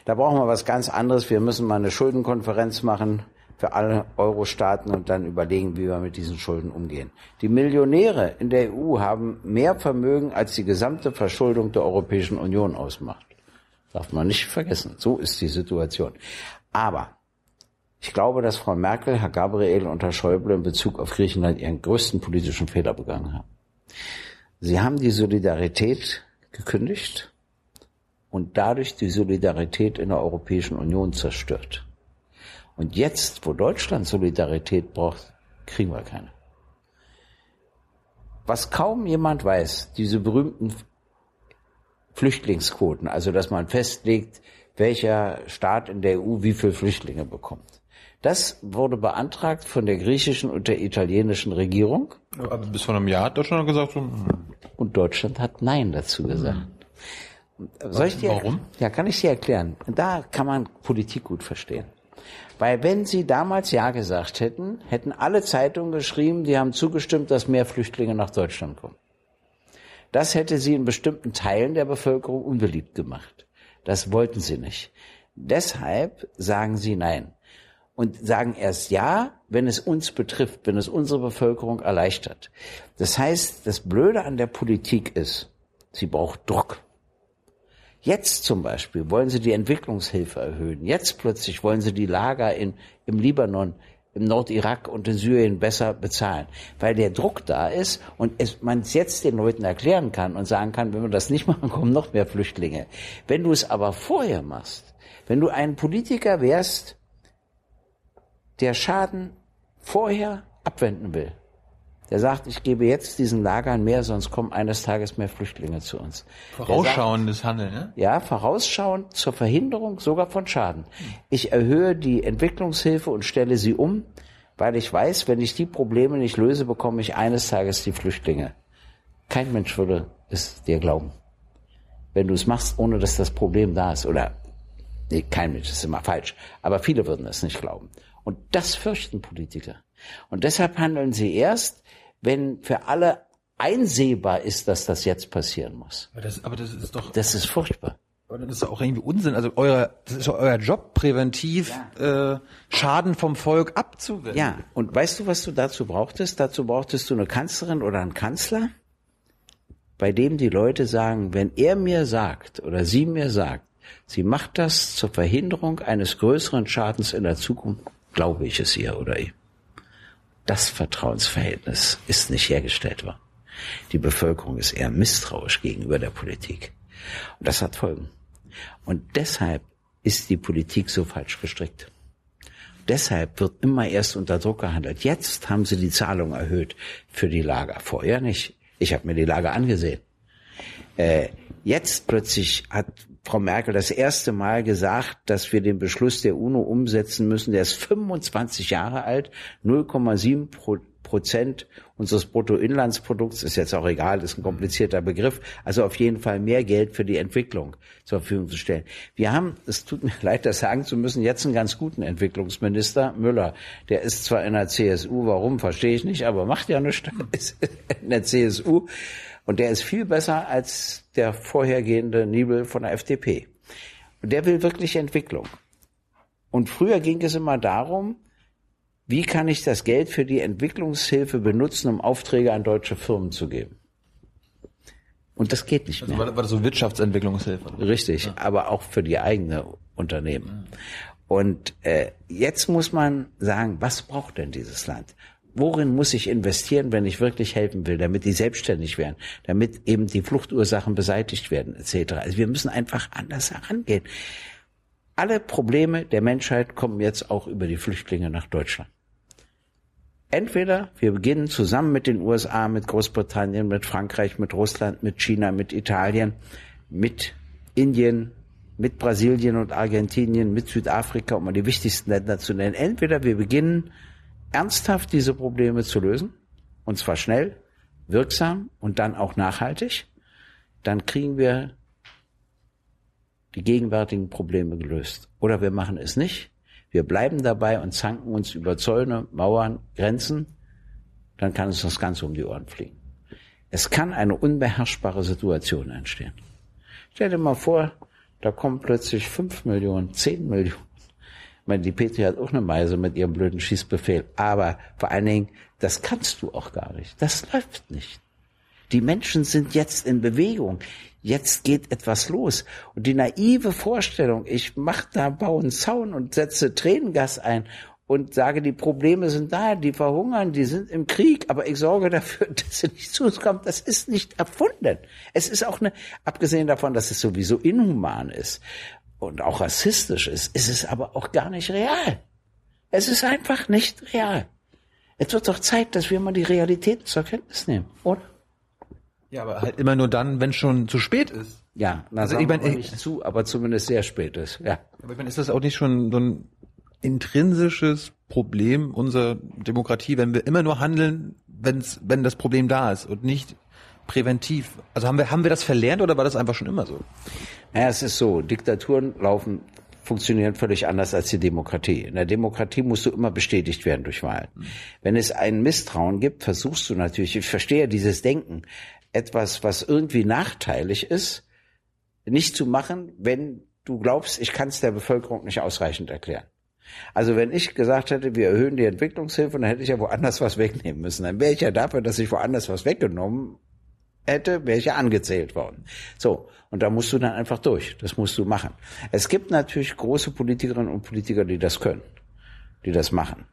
Da brauchen wir was ganz anderes. Wir müssen mal eine Schuldenkonferenz machen für alle Euro-Staaten und dann überlegen, wie wir mit diesen Schulden umgehen. Die Millionäre in der EU haben mehr Vermögen, als die gesamte Verschuldung der Europäischen Union ausmacht. Darf man nicht vergessen. So ist die Situation. Aber ich glaube, dass Frau Merkel, Herr Gabriel und Herr Schäuble in Bezug auf Griechenland ihren größten politischen Fehler begangen haben. Sie haben die Solidarität gekündigt und dadurch die Solidarität in der Europäischen Union zerstört. Und jetzt, wo Deutschland Solidarität braucht, kriegen wir keine. Was kaum jemand weiß, diese berühmten Flüchtlingsquoten, also dass man festlegt, welcher Staat in der EU wie viele Flüchtlinge bekommt. Das wurde beantragt von der griechischen und der italienischen Regierung. Aber bis vor einem Jahr hat Deutschland gesagt. So, hm. Und Deutschland hat Nein dazu gesagt. Hm. Soll ich dir, Warum? Ja, kann ich dir erklären. Da kann man Politik gut verstehen. Weil wenn Sie damals Ja gesagt hätten, hätten alle Zeitungen geschrieben, die haben zugestimmt, dass mehr Flüchtlinge nach Deutschland kommen. Das hätte Sie in bestimmten Teilen der Bevölkerung unbeliebt gemacht. Das wollten Sie nicht. Deshalb sagen Sie Nein. Und sagen erst Ja, wenn es uns betrifft, wenn es unsere Bevölkerung erleichtert. Das heißt, das Blöde an der Politik ist, sie braucht Druck. Jetzt zum Beispiel wollen sie die Entwicklungshilfe erhöhen. Jetzt plötzlich wollen sie die Lager in, im Libanon, im Nordirak und in Syrien besser bezahlen, weil der Druck da ist und es, man es jetzt den Leuten erklären kann und sagen kann, wenn wir das nicht machen, kommen noch mehr Flüchtlinge. Wenn du es aber vorher machst, wenn du ein Politiker wärst, der Schaden vorher abwenden will, der sagt, ich gebe jetzt diesen Lagern mehr, sonst kommen eines Tages mehr Flüchtlinge zu uns. Vorausschauendes Handeln, ne? Ja, vorausschauend zur Verhinderung sogar von Schaden. Ich erhöhe die Entwicklungshilfe und stelle sie um, weil ich weiß, wenn ich die Probleme nicht löse, bekomme ich eines Tages die Flüchtlinge. Kein Mensch würde es dir glauben. Wenn du es machst, ohne dass das Problem da ist. Oder, nee, kein Mensch, das ist immer falsch. Aber viele würden es nicht glauben. Und das fürchten Politiker. Und deshalb handeln sie erst, wenn für alle einsehbar ist, dass das jetzt passieren muss. Aber das, aber das ist doch. Das ist furchtbar. Aber das ist auch irgendwie Unsinn. Also euer, das ist euer Job, präventiv ja. äh, Schaden vom Volk abzuwenden. Ja, und weißt du, was du dazu brauchtest? Dazu brauchtest du eine Kanzlerin oder einen Kanzler, bei dem die Leute sagen, wenn er mir sagt oder sie mir sagt, sie macht das zur Verhinderung eines größeren Schadens in der Zukunft, glaube ich es ihr oder ihm das Vertrauensverhältnis ist nicht hergestellt worden. Die Bevölkerung ist eher misstrauisch gegenüber der Politik. Und das hat Folgen. Und deshalb ist die Politik so falsch gestrickt. Deshalb wird immer erst unter Druck gehandelt. Jetzt haben sie die Zahlung erhöht für die Lager. Vorher nicht. Ich habe mir die Lager angesehen. Äh, jetzt plötzlich hat Frau Merkel das erste Mal gesagt, dass wir den Beschluss der UNO umsetzen müssen. Der ist 25 Jahre alt, 0,7 Prozent unseres Bruttoinlandsprodukts, ist jetzt auch egal, ist ein komplizierter Begriff, also auf jeden Fall mehr Geld für die Entwicklung zur Verfügung zu stellen. Wir haben, es tut mir leid, das sagen zu müssen, jetzt einen ganz guten Entwicklungsminister, Müller. Der ist zwar in der CSU, warum, verstehe ich nicht, aber macht ja nichts, in der CSU. Und der ist viel besser als der vorhergehende Nibel von der FDP. Und der will wirklich Entwicklung. Und früher ging es immer darum, wie kann ich das Geld für die Entwicklungshilfe benutzen, um Aufträge an deutsche Firmen zu geben. Und das geht nicht also mehr. War, war das so Wirtschaftentwicklungshilfe? Richtig, ja. aber auch für die eigene Unternehmen. Und äh, jetzt muss man sagen, was braucht denn dieses Land? Worin muss ich investieren, wenn ich wirklich helfen will, damit die selbstständig werden, damit eben die Fluchtursachen beseitigt werden, etc. Also wir müssen einfach anders herangehen. Alle Probleme der Menschheit kommen jetzt auch über die Flüchtlinge nach Deutschland. Entweder wir beginnen zusammen mit den USA, mit Großbritannien, mit Frankreich, mit Russland, mit China, mit Italien, mit Indien, mit Brasilien und Argentinien, mit Südafrika, um mal die wichtigsten Länder zu nennen. Entweder wir beginnen ernsthaft diese Probleme zu lösen, und zwar schnell, wirksam und dann auch nachhaltig, dann kriegen wir die gegenwärtigen Probleme gelöst. Oder wir machen es nicht, wir bleiben dabei und zanken uns über Zäune, Mauern, Grenzen, dann kann uns das Ganze um die Ohren fliegen. Es kann eine unbeherrschbare Situation entstehen. Stell dir mal vor, da kommen plötzlich fünf Millionen, zehn Millionen. Meine, die Petri hat auch eine Meise mit ihrem blöden Schießbefehl. Aber vor allen Dingen, das kannst du auch gar nicht. Das läuft nicht. Die Menschen sind jetzt in Bewegung. Jetzt geht etwas los. Und die naive Vorstellung, ich mache da, baue einen Zaun und setze Tränengas ein und sage, die Probleme sind da, die verhungern, die sind im Krieg, aber ich sorge dafür, dass sie nicht zu uns kommen. Das ist nicht erfunden. Es ist auch eine, abgesehen davon, dass es sowieso inhuman ist und auch rassistisch ist, ist es aber auch gar nicht real. Es ist einfach nicht real. Es wird doch Zeit, dass wir mal die Realität zur Kenntnis nehmen, oder? Ja, aber halt immer nur dann, wenn schon zu spät ist. Ja, na, also ich meine, nicht zu, aber zumindest sehr spät ist. Ja. Aber ich meine, ist das auch nicht schon so ein intrinsisches Problem unserer Demokratie, wenn wir immer nur handeln, wenn's, wenn das Problem da ist und nicht präventiv? Also haben wir, haben wir das verlernt oder war das einfach schon immer so? Naja, es ist so, Diktaturen laufen funktionieren völlig anders als die Demokratie. In der Demokratie musst du immer bestätigt werden durch Wahlen. Mhm. Wenn es ein Misstrauen gibt, versuchst du natürlich, ich verstehe dieses Denken, etwas, was irgendwie nachteilig ist, nicht zu machen, wenn du glaubst, ich kann es der Bevölkerung nicht ausreichend erklären. Also wenn ich gesagt hätte, wir erhöhen die Entwicklungshilfe, dann hätte ich ja woanders was wegnehmen müssen. Dann wäre ich ja dafür, dass ich woanders was weggenommen hätte, wäre ich ja angezählt worden. So, und da musst du dann einfach durch. Das musst du machen. Es gibt natürlich große Politikerinnen und Politiker, die das können, die das machen.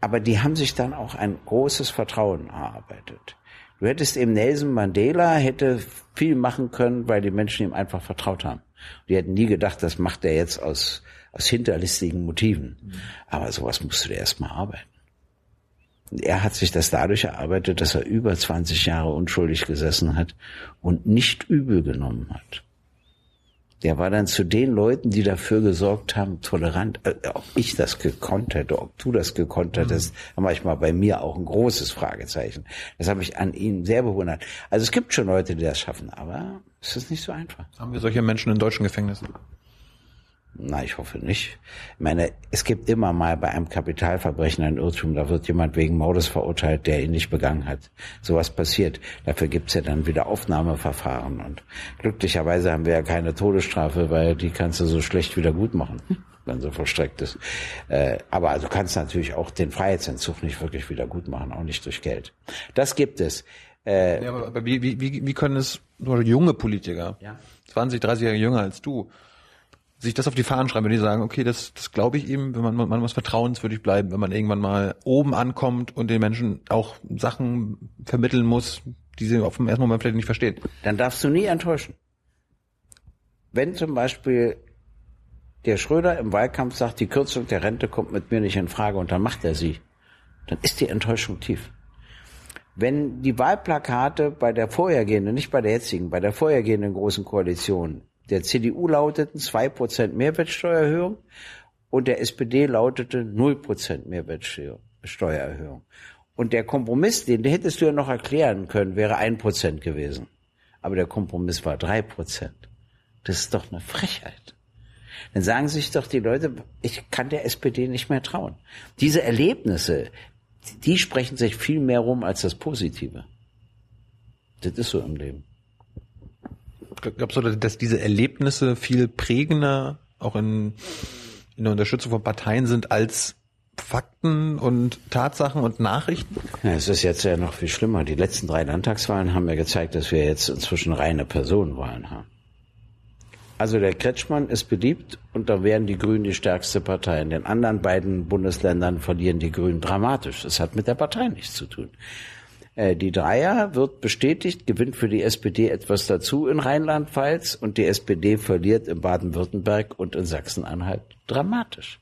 Aber die haben sich dann auch ein großes Vertrauen erarbeitet. Du hättest eben Nelson Mandela hätte viel machen können, weil die Menschen ihm einfach vertraut haben. Die hätten nie gedacht, das macht er jetzt aus, aus hinterlistigen Motiven. Mhm. Aber sowas musst du dir erstmal arbeiten. Er hat sich das dadurch erarbeitet, dass er über 20 Jahre unschuldig gesessen hat und nicht übel genommen hat der war dann zu den Leuten, die dafür gesorgt haben, tolerant, äh, ob ich das gekonnt hätte, ob du das gekonnt hättest, mhm. manchmal bei mir auch ein großes Fragezeichen. Das habe ich an ihm sehr bewundert. Also es gibt schon Leute, die das schaffen, aber es ist nicht so einfach. Haben wir solche Menschen in deutschen Gefängnissen? Na, ich hoffe nicht. Ich meine, es gibt immer mal bei einem Kapitalverbrechen ein Irrtum, da wird jemand wegen Mordes verurteilt, der ihn nicht begangen hat. Sowas passiert. Dafür gibt's ja dann wieder Aufnahmeverfahren. Und glücklicherweise haben wir ja keine Todesstrafe, weil die kannst du so schlecht wieder gut machen, wenn so vollstreckt ist. Äh, aber also kannst natürlich auch den Freiheitsentzug nicht wirklich wieder gut machen, auch nicht durch Geld. Das gibt es. Äh, ja, aber wie, wie, wie können es junge Politiker, ja. 20, 30 Jahre jünger als du, sich das auf die Fahnen schreiben, wenn die sagen, okay, das, das glaube ich ihm, wenn man, man muss vertrauenswürdig bleiben, wenn man irgendwann mal oben ankommt und den Menschen auch Sachen vermitteln muss, die sie auf dem ersten Moment vielleicht nicht verstehen. Dann darfst du nie enttäuschen. Wenn zum Beispiel der Schröder im Wahlkampf sagt, die Kürzung der Rente kommt mit mir nicht in Frage und dann macht er sie, dann ist die Enttäuschung tief. Wenn die Wahlplakate bei der vorhergehenden, nicht bei der jetzigen, bei der vorhergehenden großen Koalition der CDU lauteten 2% Mehrwertsteuererhöhung und der SPD lautete 0% Mehrwertsteuererhöhung. Und der Kompromiss, den hättest du ja noch erklären können, wäre 1% gewesen. Aber der Kompromiss war 3%. Das ist doch eine Frechheit. Dann sagen sich doch die Leute, ich kann der SPD nicht mehr trauen. Diese Erlebnisse, die sprechen sich viel mehr rum als das Positive. Das ist so im Leben. Glaubst du, dass diese Erlebnisse viel prägender auch in, in der Unterstützung von Parteien sind als Fakten und Tatsachen und Nachrichten? Ja, es ist jetzt ja noch viel schlimmer. Die letzten drei Landtagswahlen haben ja gezeigt, dass wir jetzt inzwischen reine Personenwahlen haben. Also der Kretschmann ist beliebt und da wären die Grünen die stärkste Partei. In den anderen beiden Bundesländern verlieren die Grünen dramatisch. Das hat mit der Partei nichts zu tun. Äh, die Dreier wird bestätigt, gewinnt für die SPD etwas dazu in Rheinland-Pfalz und die SPD verliert in Baden-Württemberg und in Sachsen-Anhalt dramatisch.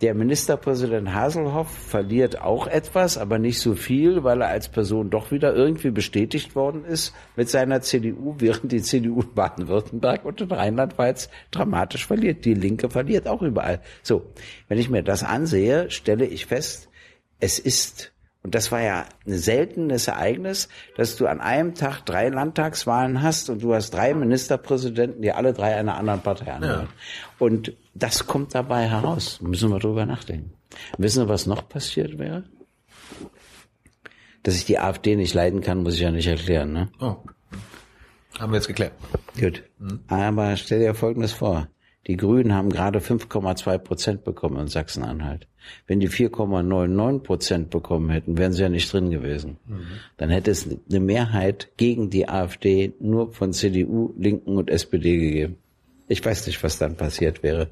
Der Ministerpräsident Haselhoff verliert auch etwas, aber nicht so viel, weil er als Person doch wieder irgendwie bestätigt worden ist mit seiner CDU, während die CDU in Baden-Württemberg und in Rheinland-Pfalz dramatisch verliert. Die Linke verliert auch überall. So, wenn ich mir das ansehe, stelle ich fest, es ist und das war ja ein seltenes Ereignis, dass du an einem Tag drei Landtagswahlen hast und du hast drei Ministerpräsidenten, die alle drei einer anderen Partei anhören. Ja. Und das kommt dabei heraus. Müssen wir drüber nachdenken. Wissen wir, was noch passiert wäre? Dass ich die AfD nicht leiden kann, muss ich ja nicht erklären. Ne? Oh. Haben wir jetzt geklärt. Gut. Mhm. Aber stell dir Folgendes vor. Die Grünen haben gerade 5,2 Prozent bekommen in Sachsen-Anhalt. Wenn die 4,99 Prozent bekommen hätten, wären sie ja nicht drin gewesen. Mhm. Dann hätte es eine Mehrheit gegen die AfD nur von CDU, Linken und SPD gegeben. Ich weiß nicht, was dann passiert wäre.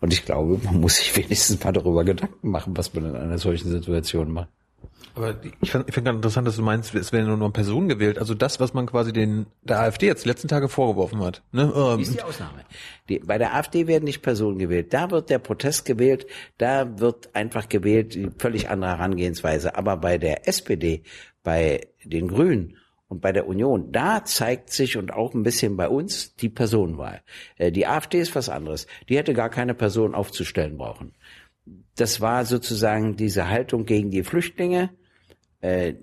Und ich glaube, man muss sich wenigstens mal darüber Gedanken machen, was man in einer solchen Situation macht. Aber ich finde find ganz interessant, dass du meinst, es werden nur noch Personen gewählt. Also das, was man quasi den der AfD jetzt die letzten Tage vorgeworfen hat. Ne? Ähm. Ist die Ausnahme. Die, bei der AfD werden nicht Personen gewählt. Da wird der Protest gewählt, da wird einfach gewählt, die völlig andere Herangehensweise. Aber bei der SPD, bei den Grünen und bei der Union, da zeigt sich und auch ein bisschen bei uns die Personenwahl. Äh, die AfD ist was anderes. Die hätte gar keine Person aufzustellen brauchen. Das war sozusagen diese Haltung gegen die Flüchtlinge äh,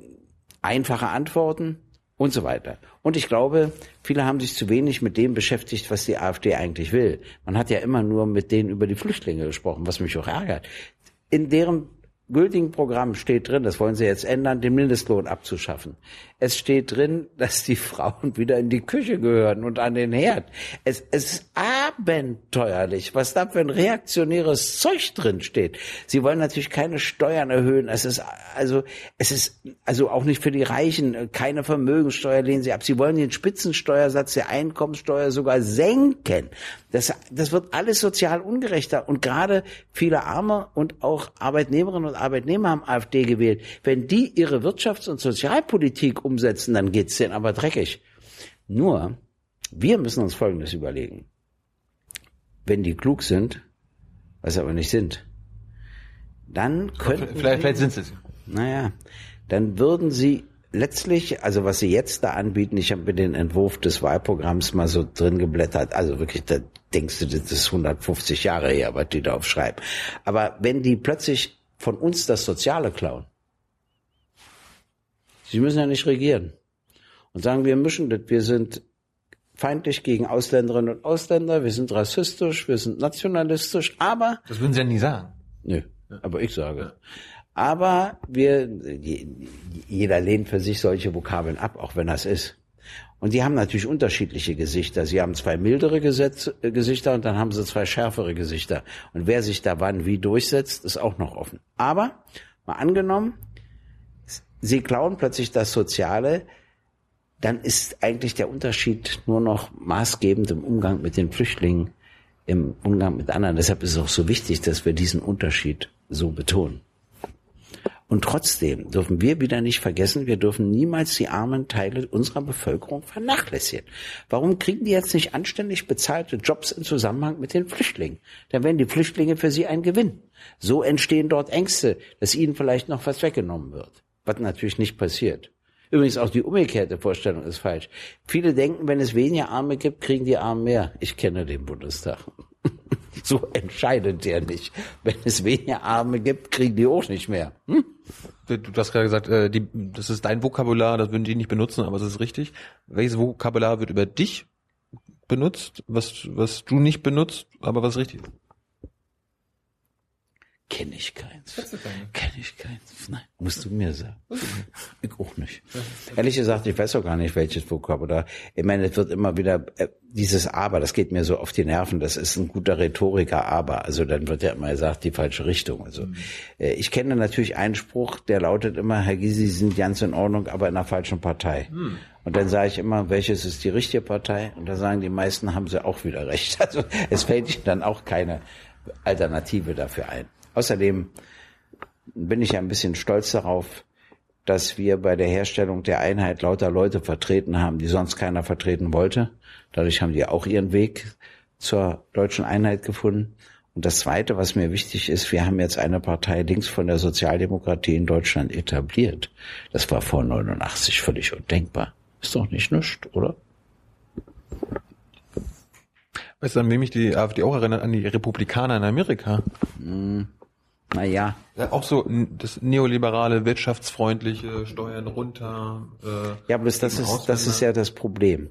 einfache Antworten und so weiter. Und ich glaube, viele haben sich zu wenig mit dem beschäftigt, was die AfD eigentlich will. Man hat ja immer nur mit denen über die Flüchtlinge gesprochen, was mich auch ärgert. In deren gültigen Programm steht drin, das wollen sie jetzt ändern, den Mindestlohn abzuschaffen. Es steht drin, dass die Frauen wieder in die Küche gehören und an den Herd. Es, es ist abenteuerlich, was da für ein reaktionäres Zeug drin steht. Sie wollen natürlich keine Steuern erhöhen. Es ist also, es ist also auch nicht für die Reichen keine Vermögenssteuer lehnen sie ab. Sie wollen den Spitzensteuersatz der Einkommensteuer sogar senken. Das, das wird alles sozial ungerechter und gerade viele Arme und auch Arbeitnehmerinnen und Arbeitnehmer haben AfD gewählt. Wenn die ihre Wirtschafts- und Sozialpolitik um umsetzen, dann geht's denen aber dreckig. Nur, wir müssen uns Folgendes überlegen. Wenn die klug sind, was aber nicht sind, dann könnten vielleicht, vielleicht sind sie es. Naja, dann würden sie letztlich, also was sie jetzt da anbieten, ich habe mir den Entwurf des Wahlprogramms mal so drin geblättert, also wirklich, da denkst du, das ist 150 Jahre her, was die da aufschreiben. Aber wenn die plötzlich von uns das Soziale klauen, Sie müssen ja nicht regieren. Und sagen, wir mischen das. Wir sind feindlich gegen Ausländerinnen und Ausländer, wir sind rassistisch, wir sind nationalistisch, aber... Das würden Sie ja nie sagen. Nö, aber ich sage. Aber wir, jeder lehnt für sich solche Vokabeln ab, auch wenn das ist. Und die haben natürlich unterschiedliche Gesichter. Sie haben zwei mildere Gesetz, äh, Gesichter und dann haben sie zwei schärfere Gesichter. Und wer sich da wann wie durchsetzt, ist auch noch offen. Aber mal angenommen, sie klauen plötzlich das Soziale, dann ist eigentlich der Unterschied nur noch maßgebend im Umgang mit den Flüchtlingen, im Umgang mit anderen. Deshalb ist es auch so wichtig, dass wir diesen Unterschied so betonen. Und trotzdem dürfen wir wieder nicht vergessen, wir dürfen niemals die armen Teile unserer Bevölkerung vernachlässigen. Warum kriegen die jetzt nicht anständig bezahlte Jobs im Zusammenhang mit den Flüchtlingen? Dann wären die Flüchtlinge für sie ein Gewinn. So entstehen dort Ängste, dass ihnen vielleicht noch was weggenommen wird was natürlich nicht passiert. Übrigens auch die umgekehrte Vorstellung ist falsch. Viele denken, wenn es weniger Arme gibt, kriegen die Armen mehr. Ich kenne den Bundestag. so entscheidet der nicht. Wenn es weniger Arme gibt, kriegen die auch nicht mehr. Hm? Du, hast gerade gesagt, äh, die, das ist dein Vokabular, das würden die nicht benutzen, aber es ist richtig. Welches Vokabular wird über dich benutzt, was, was du nicht benutzt, aber was richtig ist? Kenne ich keins. Kenne ich keins. Nein, musst du mir sagen. Ich auch nicht. Ehrlich gesagt, ich weiß auch gar nicht, welches Vokabular. Ich meine, es wird immer wieder äh, dieses Aber, das geht mir so auf die Nerven. Das ist ein guter Rhetoriker, aber. Also dann wird ja immer gesagt, die falsche Richtung. Also mhm. äh, ich kenne natürlich einen Spruch, der lautet immer, Herr Gysi, Sie sind ganz in Ordnung, aber in der falschen Partei. Mhm. Und dann sage ich immer, welches ist die richtige Partei? Und da sagen die meisten, haben sie auch wieder recht. Also es fällt ihnen dann auch keine Alternative dafür ein. Außerdem bin ich ja ein bisschen stolz darauf, dass wir bei der Herstellung der Einheit lauter Leute vertreten haben, die sonst keiner vertreten wollte. Dadurch haben die auch ihren Weg zur deutschen Einheit gefunden. Und das Zweite, was mir wichtig ist, wir haben jetzt eine Partei links von der Sozialdemokratie in Deutschland etabliert. Das war vor 89 völlig undenkbar. Ist doch nicht nichts, oder? Weißt du, an wem mich die AfD auch erinnert? An die Republikaner in Amerika. Hm. Naja. Ja, auch so das neoliberale, wirtschaftsfreundliche, Steuern runter. Äh, ja, bloß das ist, das ist ja das Problem.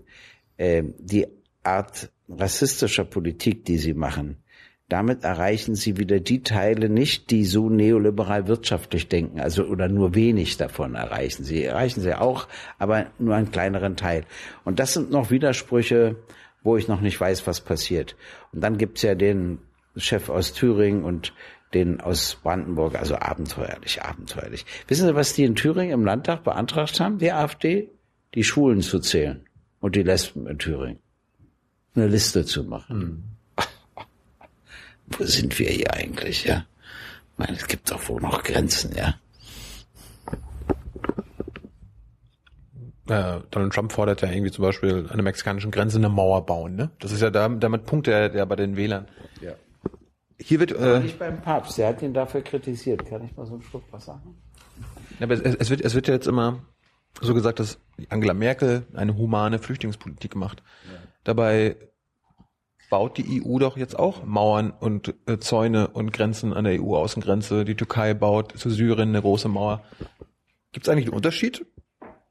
Äh, die Art rassistischer Politik, die sie machen, damit erreichen sie wieder die Teile nicht, die so neoliberal wirtschaftlich denken, also oder nur wenig davon erreichen sie. Erreichen sie auch, aber nur einen kleineren Teil. Und das sind noch Widersprüche, wo ich noch nicht weiß, was passiert. Und dann gibt's ja den Chef aus Thüringen und den aus Brandenburg, also abenteuerlich, abenteuerlich. Wissen Sie, was die in Thüringen im Landtag beantragt haben, die AfD? Die Schwulen zu zählen und die Lesben in Thüringen. Eine Liste zu machen. Hm. Wo sind wir hier eigentlich, ja? Ich meine, es gibt doch wohl noch Grenzen, ja. Äh, Donald Trump fordert ja irgendwie zum Beispiel an der mexikanischen Grenze eine Mauer bauen, ne? Das ist ja damit Punkt der, der bei den Wählern. Hier wird äh, nicht beim Papst, der hat ihn dafür kritisiert. Kann ich mal so einen Schluck was sagen? Ja, aber es, es, wird, es wird ja jetzt immer so gesagt, dass Angela Merkel eine humane Flüchtlingspolitik macht. Ja. Dabei baut die EU doch jetzt auch Mauern und äh, Zäune und Grenzen an der EU-Außengrenze. Die Türkei baut zu Syrien eine große Mauer. Gibt es eigentlich einen Unterschied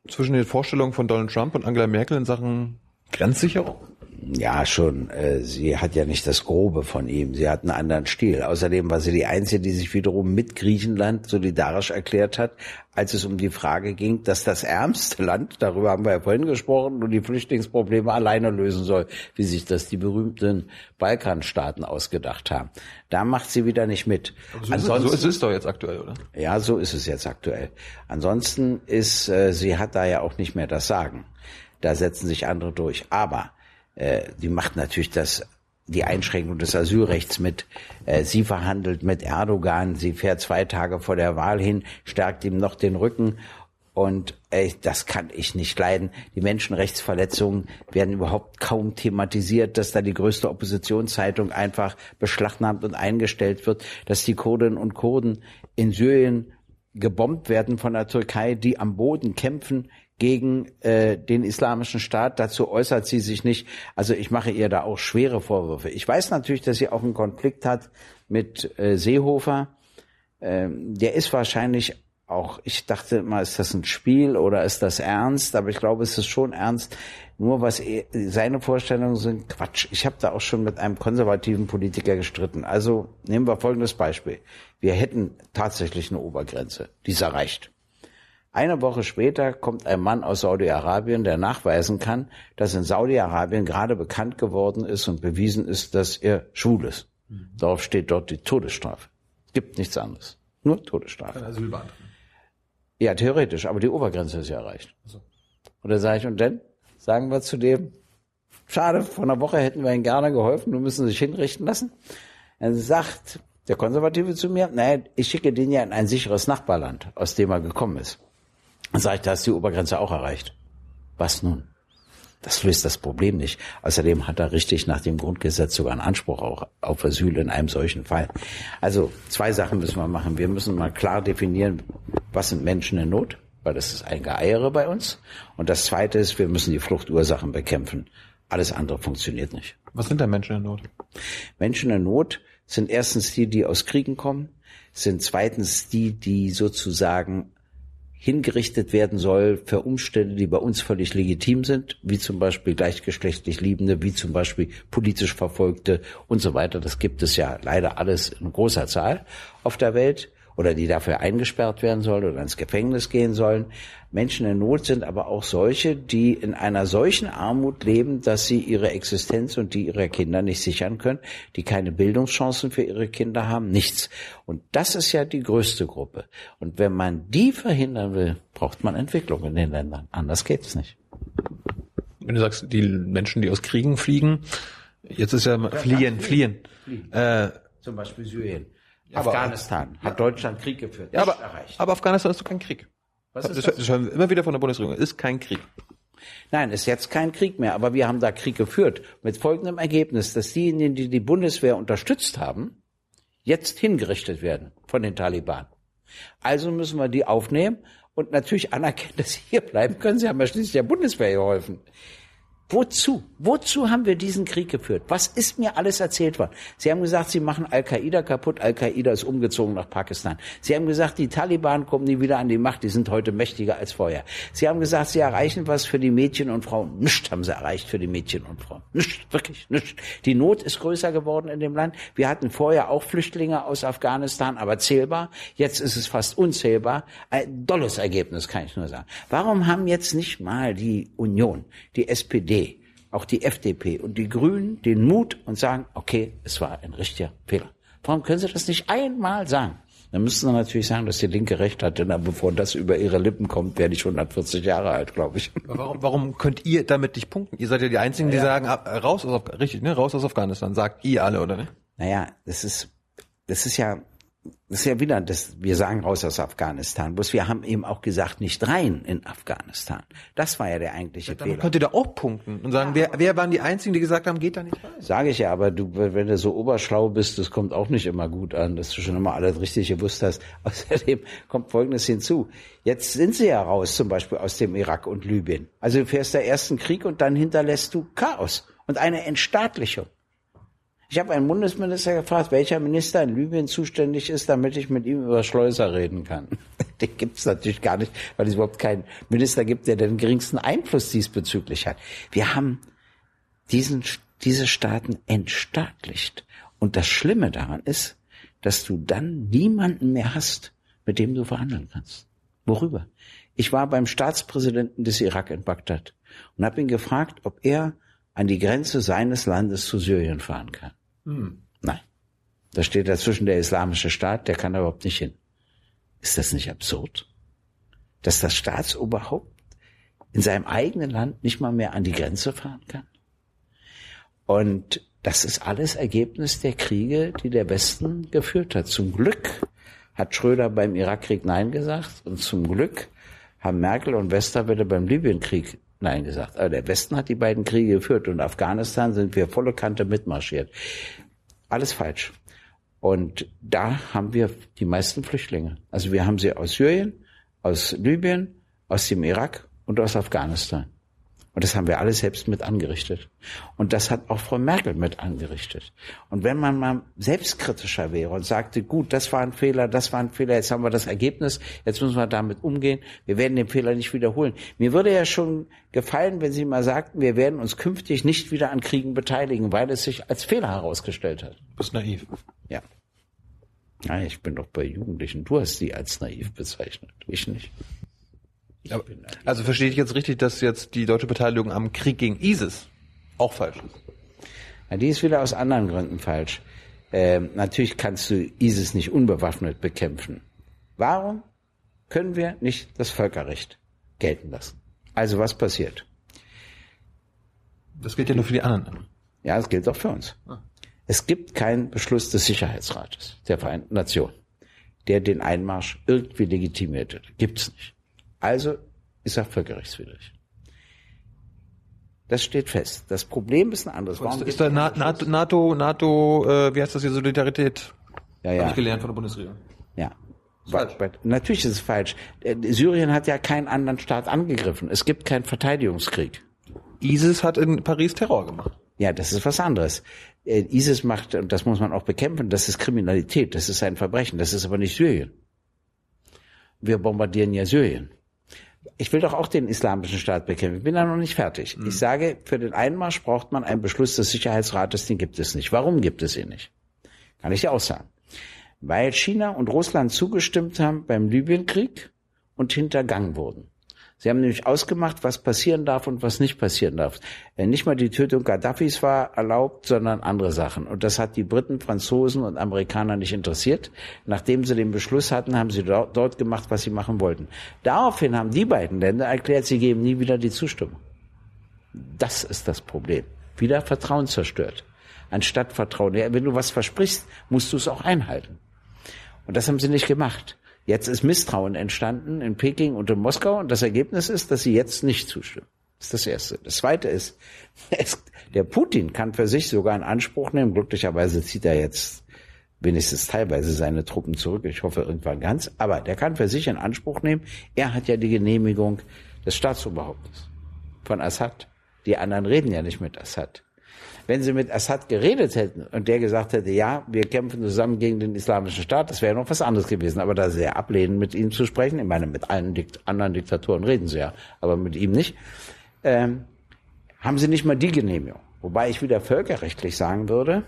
zwischen den Vorstellungen von Donald Trump und Angela Merkel in Sachen Grenzsicherung? Ja, schon. Äh, sie hat ja nicht das Grobe von ihm. Sie hat einen anderen Stil. Außerdem war sie die Einzige, die sich wiederum mit Griechenland solidarisch erklärt hat, als es um die Frage ging, dass das ärmste Land, darüber haben wir ja vorhin gesprochen, nur die Flüchtlingsprobleme alleine lösen soll, wie sich das die berühmten Balkanstaaten ausgedacht haben. Da macht sie wieder nicht mit. So, Ansonsten, so ist es doch jetzt aktuell, oder? Ja, so ist es jetzt aktuell. Ansonsten ist, äh, sie hat da ja auch nicht mehr das Sagen. Da setzen sich andere durch. Aber äh, die macht natürlich das die Einschränkung des Asylrechts mit. Äh, sie verhandelt mit Erdogan, sie fährt zwei Tage vor der Wahl hin, stärkt ihm noch den Rücken und äh, das kann ich nicht leiden. Die Menschenrechtsverletzungen werden überhaupt kaum thematisiert, dass da die größte Oppositionszeitung einfach beschlagnahmt und eingestellt wird, dass die Kurdinnen und Kurden in Syrien gebombt werden von der Türkei, die am Boden kämpfen gegen äh, den islamischen Staat. Dazu äußert sie sich nicht. Also ich mache ihr da auch schwere Vorwürfe. Ich weiß natürlich, dass sie auch einen Konflikt hat mit äh, Seehofer. Ähm, der ist wahrscheinlich auch, ich dachte mal, ist das ein Spiel oder ist das ernst? Aber ich glaube, es ist schon ernst. Nur was er, seine Vorstellungen sind, Quatsch. Ich habe da auch schon mit einem konservativen Politiker gestritten. Also nehmen wir folgendes Beispiel. Wir hätten tatsächlich eine Obergrenze. Die ist erreicht. Eine Woche später kommt ein Mann aus Saudi-Arabien, der nachweisen kann, dass in Saudi-Arabien gerade bekannt geworden ist und bewiesen ist, dass er schwul ist. Mhm. Darauf steht dort die Todesstrafe. Es gibt nichts anderes. Nur Todesstrafe. Ja, theoretisch, aber die Obergrenze ist ja erreicht. So. Und dann sage ich, und dann sagen wir zu dem, schade, vor einer Woche hätten wir ihm gerne geholfen, du müssen sich hinrichten lassen. Dann sagt der Konservative zu mir, naja, ich schicke den ja in ein sicheres Nachbarland, aus dem er gekommen ist. Dann sage ich, da ist die Obergrenze auch erreicht. Was nun? Das löst das Problem nicht. Außerdem hat er richtig nach dem Grundgesetz sogar einen Anspruch auch auf Asyl in einem solchen Fall. Also zwei Sachen müssen wir machen. Wir müssen mal klar definieren, was sind Menschen in Not, weil das ist ein Geeiere bei uns. Und das Zweite ist, wir müssen die Fluchtursachen bekämpfen. Alles andere funktioniert nicht. Was sind da Menschen in Not? Menschen in Not sind erstens die, die aus Kriegen kommen, sind zweitens die, die sozusagen hingerichtet werden soll für Umstände, die bei uns völlig legitim sind, wie zum Beispiel gleichgeschlechtlich Liebende, wie zum Beispiel politisch Verfolgte und so weiter. Das gibt es ja leider alles in großer Zahl auf der Welt. Oder die dafür eingesperrt werden sollen oder ins Gefängnis gehen sollen. Menschen in Not sind aber auch solche, die in einer solchen Armut leben, dass sie ihre Existenz und die ihrer Kinder nicht sichern können, die keine Bildungschancen für ihre Kinder haben, nichts. Und das ist ja die größte Gruppe. Und wenn man die verhindern will, braucht man Entwicklung in den Ländern. Anders geht's nicht. Wenn du sagst, die Menschen, die aus Kriegen fliegen, jetzt ist ja, ja fliehen, fliehen. fliehen. Äh, Zum Beispiel Syrien. Afghanistan hat Deutschland Krieg geführt. Ja, aber, erreicht. aber Afghanistan ist doch kein Krieg. Was ist das? das hören wir immer wieder von der Bundesregierung. Ist kein Krieg. Nein, ist jetzt kein Krieg mehr. Aber wir haben da Krieg geführt. Mit folgendem Ergebnis, dass diejenigen, die die Bundeswehr unterstützt haben, jetzt hingerichtet werden von den Taliban. Also müssen wir die aufnehmen und natürlich anerkennen, dass sie hier bleiben können. Sie haben ja schließlich der Bundeswehr geholfen. Wozu? Wozu haben wir diesen Krieg geführt? Was ist mir alles erzählt worden? Sie haben gesagt, Sie machen Al-Qaida kaputt. Al-Qaida ist umgezogen nach Pakistan. Sie haben gesagt, die Taliban kommen nie wieder an die Macht. Die sind heute mächtiger als vorher. Sie haben gesagt, Sie erreichen was für die Mädchen und Frauen. Nichts haben Sie erreicht für die Mädchen und Frauen. Nichts, wirklich nichts. Die Not ist größer geworden in dem Land. Wir hatten vorher auch Flüchtlinge aus Afghanistan, aber zählbar. Jetzt ist es fast unzählbar. Ein dolles Ergebnis, kann ich nur sagen. Warum haben jetzt nicht mal die Union, die SPD, auch die FDP und die Grünen den Mut und sagen, okay, es war ein richtiger Fehler. Warum können Sie das nicht einmal sagen? Dann müssten Sie natürlich sagen, dass die Linke recht hat, denn bevor das über ihre Lippen kommt, werde ich 140 Jahre alt, glaube ich. Warum, warum könnt ihr damit nicht punkten? Ihr seid ja die Einzigen, die ja. sagen, raus aus, richtig, ne, raus aus Afghanistan. Sagt ihr alle, oder ne? Naja, das ist, das ist ja, das ist ja wieder, das, wir sagen raus aus Afghanistan. Bloß wir haben eben auch gesagt, nicht rein in Afghanistan. Das war ja der eigentliche ja, dann Fehler. könnt ihr da auch punkten und sagen, ja, wer, wer waren die Einzigen, die gesagt haben, geht da nicht rein? Sage ich ja, aber du, wenn du so oberschlau bist, das kommt auch nicht immer gut an, dass du schon immer alles richtig gewusst hast. Außerdem kommt Folgendes hinzu. Jetzt sind sie ja raus, zum Beispiel aus dem Irak und Libyen. Also du fährst der ersten Krieg und dann hinterlässt du Chaos und eine Entstaatlichung. Ich habe einen Bundesminister gefragt, welcher Minister in Libyen zuständig ist, damit ich mit ihm über Schleuser reden kann. Den gibt es natürlich gar nicht, weil es überhaupt keinen Minister gibt, der den geringsten Einfluss diesbezüglich hat. Wir haben diesen, diese Staaten entstaatlicht. Und das Schlimme daran ist, dass du dann niemanden mehr hast, mit dem du verhandeln kannst. Worüber? Ich war beim Staatspräsidenten des Irak in Bagdad und habe ihn gefragt, ob er an die Grenze seines Landes zu Syrien fahren kann. Hm. Nein. Da steht dazwischen der islamische Staat, der kann da überhaupt nicht hin. Ist das nicht absurd? Dass das Staatsoberhaupt in seinem eigenen Land nicht mal mehr an die Grenze fahren kann? Und das ist alles Ergebnis der Kriege, die der Westen geführt hat. Zum Glück hat Schröder beim Irakkrieg Nein gesagt und zum Glück haben Merkel und Westerwelle beim Libyenkrieg Nein gesagt. Aber der Westen hat die beiden Kriege geführt und Afghanistan sind wir volle Kante mitmarschiert. Alles falsch. Und da haben wir die meisten Flüchtlinge. Also wir haben sie aus Syrien, aus Libyen, aus dem Irak und aus Afghanistan. Und das haben wir alle selbst mit angerichtet. Und das hat auch Frau Merkel mit angerichtet. Und wenn man mal selbstkritischer wäre und sagte, gut, das war ein Fehler, das war ein Fehler, jetzt haben wir das Ergebnis, jetzt müssen wir damit umgehen, wir werden den Fehler nicht wiederholen. Mir würde ja schon gefallen, wenn Sie mal sagten, wir werden uns künftig nicht wieder an Kriegen beteiligen, weil es sich als Fehler herausgestellt hat. Du bist naiv. Ja. Ja, ich bin doch bei Jugendlichen. Du hast sie als naiv bezeichnet, ich nicht. Aber, also verstehe ich jetzt richtig, dass jetzt die deutsche Beteiligung am Krieg gegen ISIS auch falsch ist? Ja, die ist wieder aus anderen Gründen falsch. Ähm, natürlich kannst du ISIS nicht unbewaffnet bekämpfen. Warum können wir nicht das Völkerrecht gelten lassen? Also was passiert? Das gilt ja nur für die anderen. Ja, das gilt auch für uns. Ah. Es gibt keinen Beschluss des Sicherheitsrates der Vereinten Nationen, der den Einmarsch irgendwie legitimiert hat. Gibt's nicht. Also ist er völkerrechtswidrig. Das steht fest. Das Problem ist ein anderes. Warum ist da Na NATO, NATO, NATO äh, wie heißt das hier, Solidarität? Ja, ja. Habe ich gelernt von der Bundesregierung. Ja. Falsch. Natürlich ist es falsch. Äh, Syrien hat ja keinen anderen Staat angegriffen. Es gibt keinen Verteidigungskrieg. ISIS hat in Paris Terror gemacht. Ja, das ist was anderes. Äh, ISIS macht, und das muss man auch bekämpfen, das ist Kriminalität, das ist ein Verbrechen, das ist aber nicht Syrien. Wir bombardieren ja Syrien. Ich will doch auch den islamischen Staat bekämpfen. Ich bin da noch nicht fertig. Mhm. Ich sage, für den Einmarsch braucht man einen Beschluss des Sicherheitsrates, den gibt es nicht. Warum gibt es ihn nicht? Kann ich dir auch sagen. weil China und Russland zugestimmt haben beim Libyenkrieg und hintergangen wurden. Sie haben nämlich ausgemacht, was passieren darf und was nicht passieren darf. Äh, nicht mal die Tötung Gaddafis war erlaubt, sondern andere Sachen. Und das hat die Briten, Franzosen und Amerikaner nicht interessiert. Nachdem sie den Beschluss hatten, haben sie dort gemacht, was sie machen wollten. Daraufhin haben die beiden Länder erklärt, sie geben nie wieder die Zustimmung. Das ist das Problem. Wieder Vertrauen zerstört. Anstatt Vertrauen. Wenn du was versprichst, musst du es auch einhalten. Und das haben sie nicht gemacht. Jetzt ist Misstrauen entstanden in Peking und in Moskau und das Ergebnis ist, dass sie jetzt nicht zustimmen. Das ist das Erste. Das Zweite ist, es, der Putin kann für sich sogar in Anspruch nehmen. Glücklicherweise zieht er jetzt wenigstens teilweise seine Truppen zurück. Ich hoffe irgendwann ganz. Aber der kann für sich in Anspruch nehmen. Er hat ja die Genehmigung des Staatsoberhauptes von Assad. Die anderen reden ja nicht mit Assad. Wenn sie mit Assad geredet hätten und der gesagt hätte, ja, wir kämpfen zusammen gegen den Islamischen Staat, das wäre noch was anderes gewesen. Aber da sie ja ablehnen, mit ihm zu sprechen, ich meine, mit allen Dikt anderen Diktatoren reden sie ja, aber mit ihm nicht, ähm, haben sie nicht mal die Genehmigung. Wobei ich wieder völkerrechtlich sagen würde,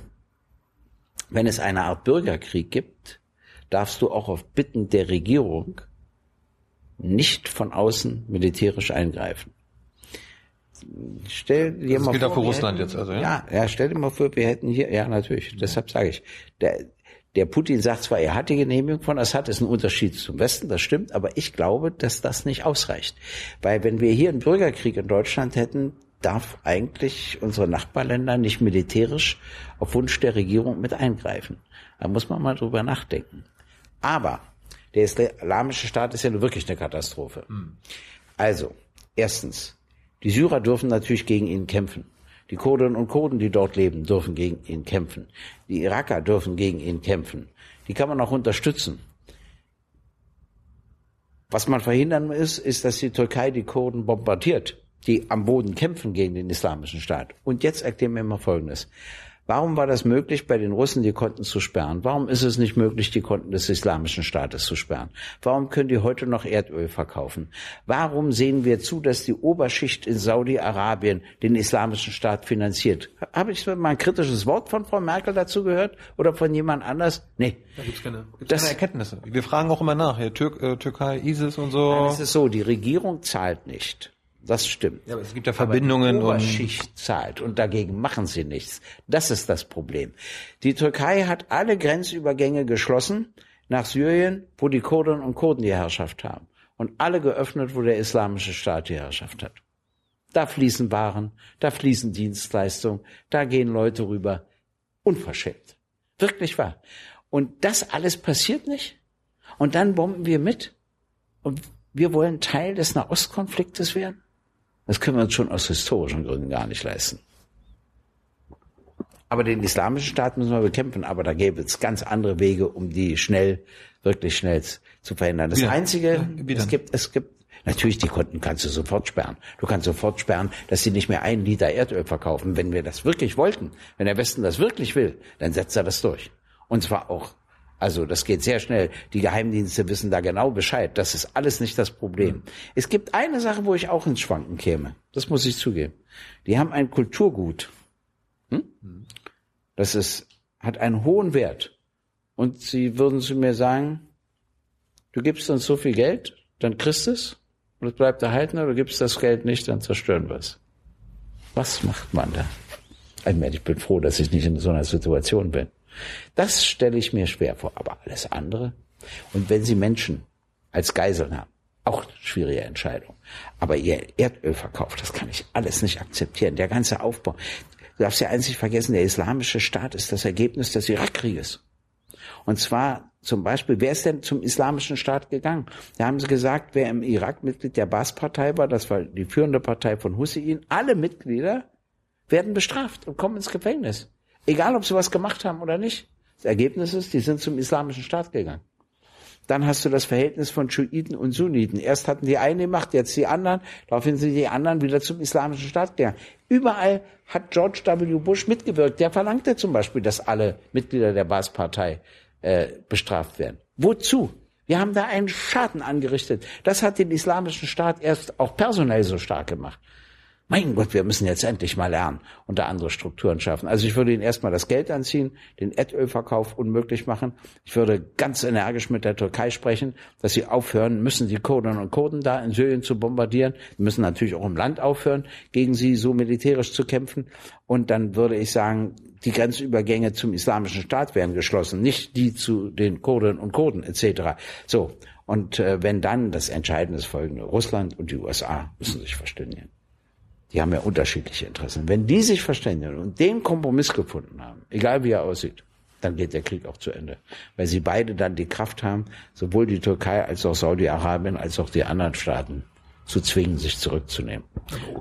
wenn es eine Art Bürgerkrieg gibt, darfst du auch auf Bitten der Regierung nicht von außen militärisch eingreifen stell dir das mal gilt vor. auch für Russland hätten, jetzt, also, ja? ja? Ja, stell dir mal vor, wir hätten hier, ja, natürlich, deshalb sage ich, der, der Putin sagt zwar, er hat die Genehmigung von Assad, ist ein Unterschied zum Westen, das stimmt, aber ich glaube, dass das nicht ausreicht. Weil wenn wir hier einen Bürgerkrieg in Deutschland hätten, darf eigentlich unsere Nachbarländer nicht militärisch auf Wunsch der Regierung mit eingreifen. Da muss man mal drüber nachdenken. Aber der islamische Staat ist ja wirklich eine Katastrophe. Hm. Also, erstens, die Syrer dürfen natürlich gegen ihn kämpfen. Die Kurdinnen und Kurden, die dort leben, dürfen gegen ihn kämpfen. Die Iraker dürfen gegen ihn kämpfen. Die kann man auch unterstützen. Was man verhindern muss, ist, dass die Türkei die Kurden bombardiert, die am Boden kämpfen gegen den islamischen Staat. Und jetzt erklären wir mal Folgendes. Warum war das möglich, bei den Russen die Konten zu sperren? Warum ist es nicht möglich, die Konten des Islamischen Staates zu sperren? Warum können die heute noch Erdöl verkaufen? Warum sehen wir zu, dass die Oberschicht in Saudi-Arabien den Islamischen Staat finanziert? Habe ich mal ein kritisches Wort von Frau Merkel dazu gehört oder von jemand anders? Nee. Da gibt's keine, gibt's das, keine Erkenntnisse. Wir fragen auch immer nach, ja, Tür, äh, Türkei, ISIS und so. Nein, es ist so, die Regierung zahlt nicht. Das stimmt. Ja, aber es gibt ja Verbindungen aber die Oberschicht und zahlt und dagegen machen sie nichts. Das ist das Problem. Die Türkei hat alle Grenzübergänge geschlossen nach Syrien, wo die Kurden und Kurden die Herrschaft haben und alle geöffnet, wo der islamische Staat die Herrschaft hat. Da fließen Waren, da fließen Dienstleistungen, da gehen Leute rüber. Unverschämt. Wirklich wahr. Und das alles passiert nicht. Und dann bomben wir mit. Und wir wollen Teil des Nahostkonfliktes werden. Das können wir uns schon aus historischen Gründen gar nicht leisten. Aber den islamischen Staat müssen wir bekämpfen, aber da gäbe es ganz andere Wege, um die schnell, wirklich schnell zu verhindern. Das Wieder. Einzige, ja, es gibt, es gibt, natürlich, die Konten kannst du sofort sperren. Du kannst sofort sperren, dass sie nicht mehr einen Liter Erdöl verkaufen. Wenn wir das wirklich wollten, wenn der Westen das wirklich will, dann setzt er das durch. Und zwar auch also das geht sehr schnell. Die Geheimdienste wissen da genau Bescheid. Das ist alles nicht das Problem. Mhm. Es gibt eine Sache, wo ich auch ins Schwanken käme. Das muss ich zugeben. Die haben ein Kulturgut. Hm? Das ist, hat einen hohen Wert. Und sie würden zu mir sagen, du gibst uns so viel Geld, dann kriegst du es und es bleibt erhalten, oder du gibst das Geld nicht, dann zerstören wir es. Was macht man da? Ich bin froh, dass ich nicht in so einer Situation bin. Das stelle ich mir schwer vor, aber alles andere. Und wenn Sie Menschen als Geiseln haben, auch schwierige Entscheidung. Aber ihr Erdöl verkauft, das kann ich alles nicht akzeptieren. Der ganze Aufbau. Du darfst ja einzig vergessen, der islamische Staat ist das Ergebnis des Irakkrieges. Und zwar zum Beispiel, wer ist denn zum islamischen Staat gegangen? Da haben sie gesagt, wer im Irak Mitglied der Baas-Partei war, das war die führende Partei von Hussein, alle Mitglieder werden bestraft und kommen ins Gefängnis. Egal, ob sie was gemacht haben oder nicht. Das Ergebnis ist, die sind zum islamischen Staat gegangen. Dann hast du das Verhältnis von Schuiten und Sunniten. Erst hatten die eine Macht, jetzt die anderen. Daraufhin sind die anderen wieder zum islamischen Staat gegangen. Überall hat George W. Bush mitgewirkt. Der verlangte zum Beispiel, dass alle Mitglieder der Baas-Partei äh, bestraft werden. Wozu? Wir haben da einen Schaden angerichtet. Das hat den islamischen Staat erst auch personell so stark gemacht. Mein Gott, wir müssen jetzt endlich mal lernen und da andere Strukturen schaffen. Also ich würde ihnen erstmal das Geld anziehen, den Erdölverkauf unmöglich machen. Ich würde ganz energisch mit der Türkei sprechen, dass sie aufhören müssen, die Kurdinnen und Kurden da in Syrien zu bombardieren. Die müssen natürlich auch im Land aufhören, gegen sie so militärisch zu kämpfen. Und dann würde ich sagen, die Grenzübergänge zum islamischen Staat werden geschlossen, nicht die zu den Kurdinnen und Kurden etc. So. Und äh, wenn dann das Entscheidende ist folgende, Russland und die USA müssen sich verständigen. Die haben ja unterschiedliche Interessen. Wenn die sich verständigen und den Kompromiss gefunden haben, egal wie er aussieht, dann geht der Krieg auch zu Ende. Weil sie beide dann die Kraft haben, sowohl die Türkei als auch Saudi-Arabien als auch die anderen Staaten zu zwingen, sich zurückzunehmen.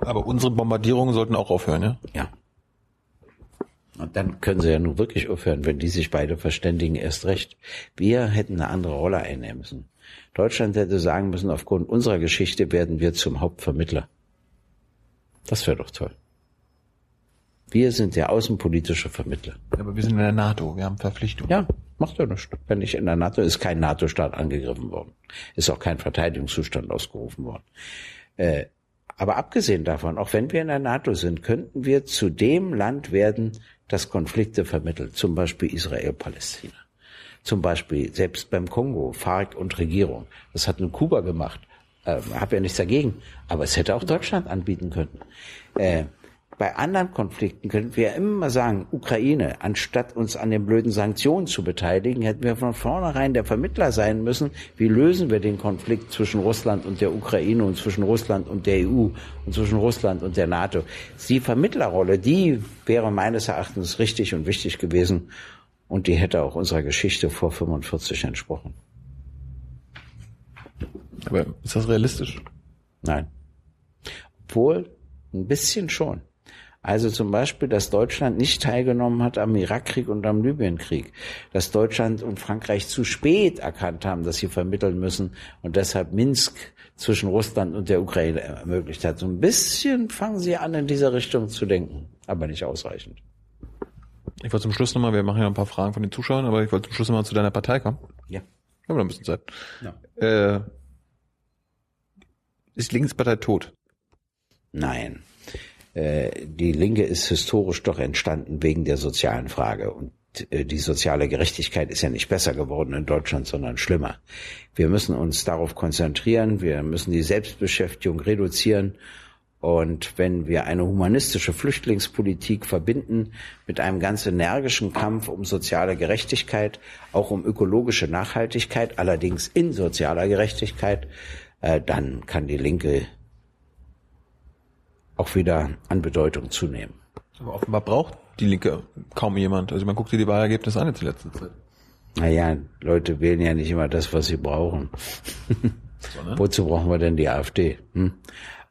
Aber unsere Bombardierungen sollten auch aufhören, ja? Ja. Und dann können sie ja nun wirklich aufhören, wenn die sich beide verständigen, erst recht. Wir hätten eine andere Rolle einnehmen müssen. Deutschland hätte sagen müssen, aufgrund unserer Geschichte werden wir zum Hauptvermittler. Das wäre doch toll. Wir sind der außenpolitische Vermittler. Aber wir sind in der NATO, wir haben Verpflichtungen. Ja, macht ja nichts. Wenn nicht in der NATO ist kein NATO-Staat angegriffen worden. Ist auch kein Verteidigungszustand ausgerufen worden. Äh, aber abgesehen davon, auch wenn wir in der NATO sind, könnten wir zu dem Land werden, das Konflikte vermittelt. Zum Beispiel Israel-Palästina. Zum Beispiel selbst beim Kongo, FARC und Regierung. Das hat nun Kuba gemacht. Äh, habe ja nichts dagegen. Aber es hätte auch Deutschland anbieten können. Äh, bei anderen Konflikten könnten wir immer sagen, Ukraine, anstatt uns an den blöden Sanktionen zu beteiligen, hätten wir von vornherein der Vermittler sein müssen. Wie lösen wir den Konflikt zwischen Russland und der Ukraine und zwischen Russland und der EU und zwischen Russland und der NATO? Die Vermittlerrolle, die wäre meines Erachtens richtig und wichtig gewesen und die hätte auch unserer Geschichte vor 45 entsprochen. Aber ist das realistisch? Nein. Obwohl, ein bisschen schon. Also zum Beispiel, dass Deutschland nicht teilgenommen hat am Irakkrieg und am Libyenkrieg, dass Deutschland und Frankreich zu spät erkannt haben, dass sie vermitteln müssen und deshalb Minsk zwischen Russland und der Ukraine ermöglicht hat. So ein bisschen fangen sie an, in dieser Richtung zu denken, aber nicht ausreichend. Ich wollte zum Schluss nochmal, wir machen ja ein paar Fragen von den Zuschauern, aber ich wollte zum Schluss nochmal zu deiner Partei kommen. Ja. Wir haben noch ein bisschen Zeit. ja. Äh, ist Linkspartei tot? Nein. Äh, die Linke ist historisch doch entstanden wegen der sozialen Frage. Und äh, die soziale Gerechtigkeit ist ja nicht besser geworden in Deutschland, sondern schlimmer. Wir müssen uns darauf konzentrieren, wir müssen die Selbstbeschäftigung reduzieren. Und wenn wir eine humanistische Flüchtlingspolitik verbinden mit einem ganz energischen Kampf um soziale Gerechtigkeit, auch um ökologische Nachhaltigkeit, allerdings in sozialer Gerechtigkeit, äh, dann kann die Linke auch wieder an Bedeutung zunehmen. Aber offenbar braucht die Linke kaum jemand. Also man guckt sich die Wahlergebnisse an jetzt in letzter Zeit. Naja, Leute wählen ja nicht immer das, was sie brauchen. Wozu brauchen wir denn die AfD? Hm?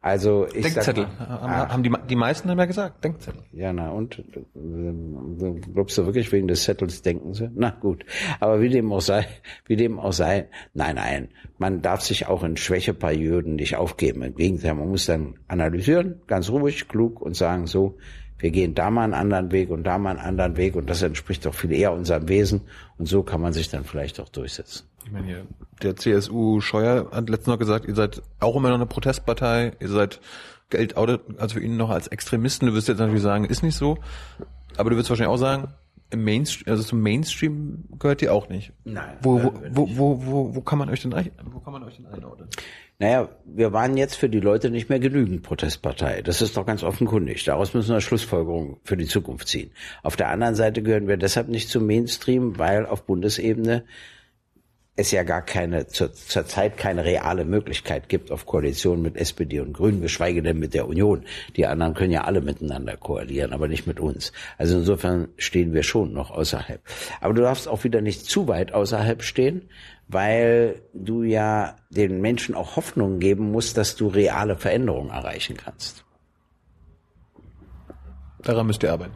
Also ich Denkzettel. Sag mal, haben, haben die, die meisten haben ja gesagt, Denkzettel. ja, na und glaubst du wirklich wegen des Zettels denken sie? Na gut, aber wie dem auch sei, wie dem auch sei, nein, nein, man darf sich auch in Schwächeperioden nicht aufgeben. Im Gegenteil, man muss dann analysieren, ganz ruhig, klug und sagen so, wir gehen da mal einen anderen Weg und da mal einen anderen Weg und das entspricht doch viel eher unserem Wesen und so kann man sich dann vielleicht auch durchsetzen. Ich meine hier, der CSU Scheuer hat letztens noch gesagt, ihr seid auch immer noch eine Protestpartei, ihr seid Geld also für ihn noch als Extremisten. Du wirst jetzt natürlich sagen, ist nicht so, aber du wirst wahrscheinlich auch sagen, im Mainstream, also zum Mainstream gehört ihr auch nicht. Nein. Wo, wo, wo, wo, wo, wo kann man euch denn wo kann man euch denn einordnen? Naja, wir waren jetzt für die Leute nicht mehr genügend Protestpartei. Das ist doch ganz offenkundig. Daraus müssen wir Schlussfolgerungen für die Zukunft ziehen. Auf der anderen Seite gehören wir deshalb nicht zum Mainstream, weil auf Bundesebene es ja gar keine, zur, zur Zeit keine reale Möglichkeit gibt auf Koalition mit SPD und Grünen, geschweige denn mit der Union. Die anderen können ja alle miteinander koalieren, aber nicht mit uns. Also insofern stehen wir schon noch außerhalb. Aber du darfst auch wieder nicht zu weit außerhalb stehen, weil du ja den Menschen auch Hoffnung geben musst, dass du reale Veränderungen erreichen kannst. Daran müsst ihr arbeiten.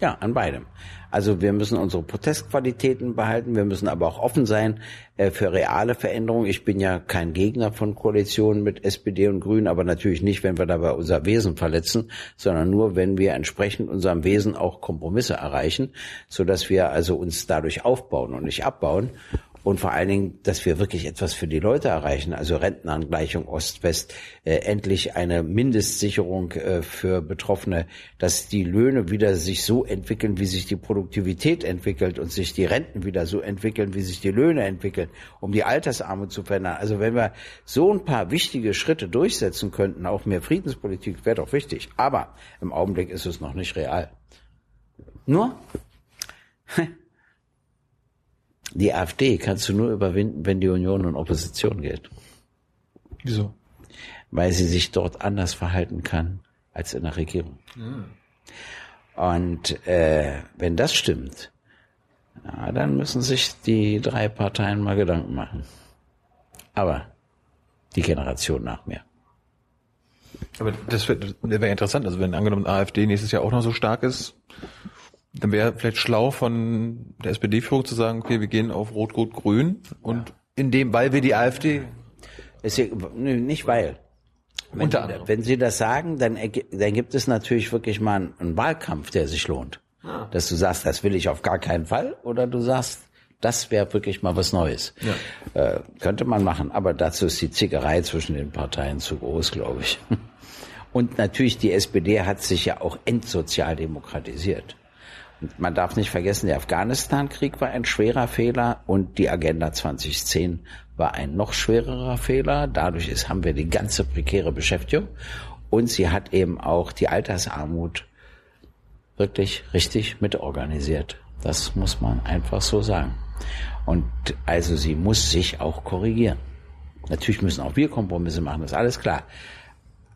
Ja, an beidem. Also wir müssen unsere Protestqualitäten behalten, wir müssen aber auch offen sein äh, für reale Veränderungen. Ich bin ja kein Gegner von Koalitionen mit SPD und Grünen, aber natürlich nicht, wenn wir dabei unser Wesen verletzen, sondern nur, wenn wir entsprechend unserem Wesen auch Kompromisse erreichen, so dass wir also uns dadurch aufbauen und nicht abbauen. Und vor allen Dingen, dass wir wirklich etwas für die Leute erreichen, also Rentenangleichung Ost-West, äh, endlich eine Mindestsicherung äh, für Betroffene, dass die Löhne wieder sich so entwickeln, wie sich die Produktivität entwickelt und sich die Renten wieder so entwickeln, wie sich die Löhne entwickeln, um die Altersarmut zu verändern. Also wenn wir so ein paar wichtige Schritte durchsetzen könnten, auch mehr Friedenspolitik wäre doch wichtig. Aber im Augenblick ist es noch nicht real. Nur die AfD kannst du nur überwinden, wenn die Union in Opposition geht. Wieso? Weil sie sich dort anders verhalten kann als in der Regierung. Mhm. Und äh, wenn das stimmt, ja, dann müssen sich die drei Parteien mal Gedanken machen. Aber die Generation nach mir. Aber das wäre wär interessant. Also wenn angenommen AfD nächstes Jahr auch noch so stark ist, dann wäre vielleicht schlau von der SPD-Führung zu sagen, okay, wir gehen auf Rot-Rot-Grün und ja. in dem, weil wir die AfD. Ist ja, nicht weil. Wenn, Unter anderem. wenn Sie das sagen, dann, dann gibt es natürlich wirklich mal einen, einen Wahlkampf, der sich lohnt. Ah. Dass du sagst, das will ich auf gar keinen Fall, oder du sagst, das wäre wirklich mal was Neues. Ja. Äh, könnte man machen, aber dazu ist die Zickerei zwischen den Parteien zu groß, glaube ich. Und natürlich, die SPD hat sich ja auch entsozialdemokratisiert. Man darf nicht vergessen, der Afghanistan-Krieg war ein schwerer Fehler und die Agenda 2010 war ein noch schwererer Fehler. Dadurch ist, haben wir die ganze prekäre Beschäftigung und sie hat eben auch die Altersarmut wirklich richtig mitorganisiert. Das muss man einfach so sagen. Und also sie muss sich auch korrigieren. Natürlich müssen auch wir Kompromisse machen, das ist alles klar.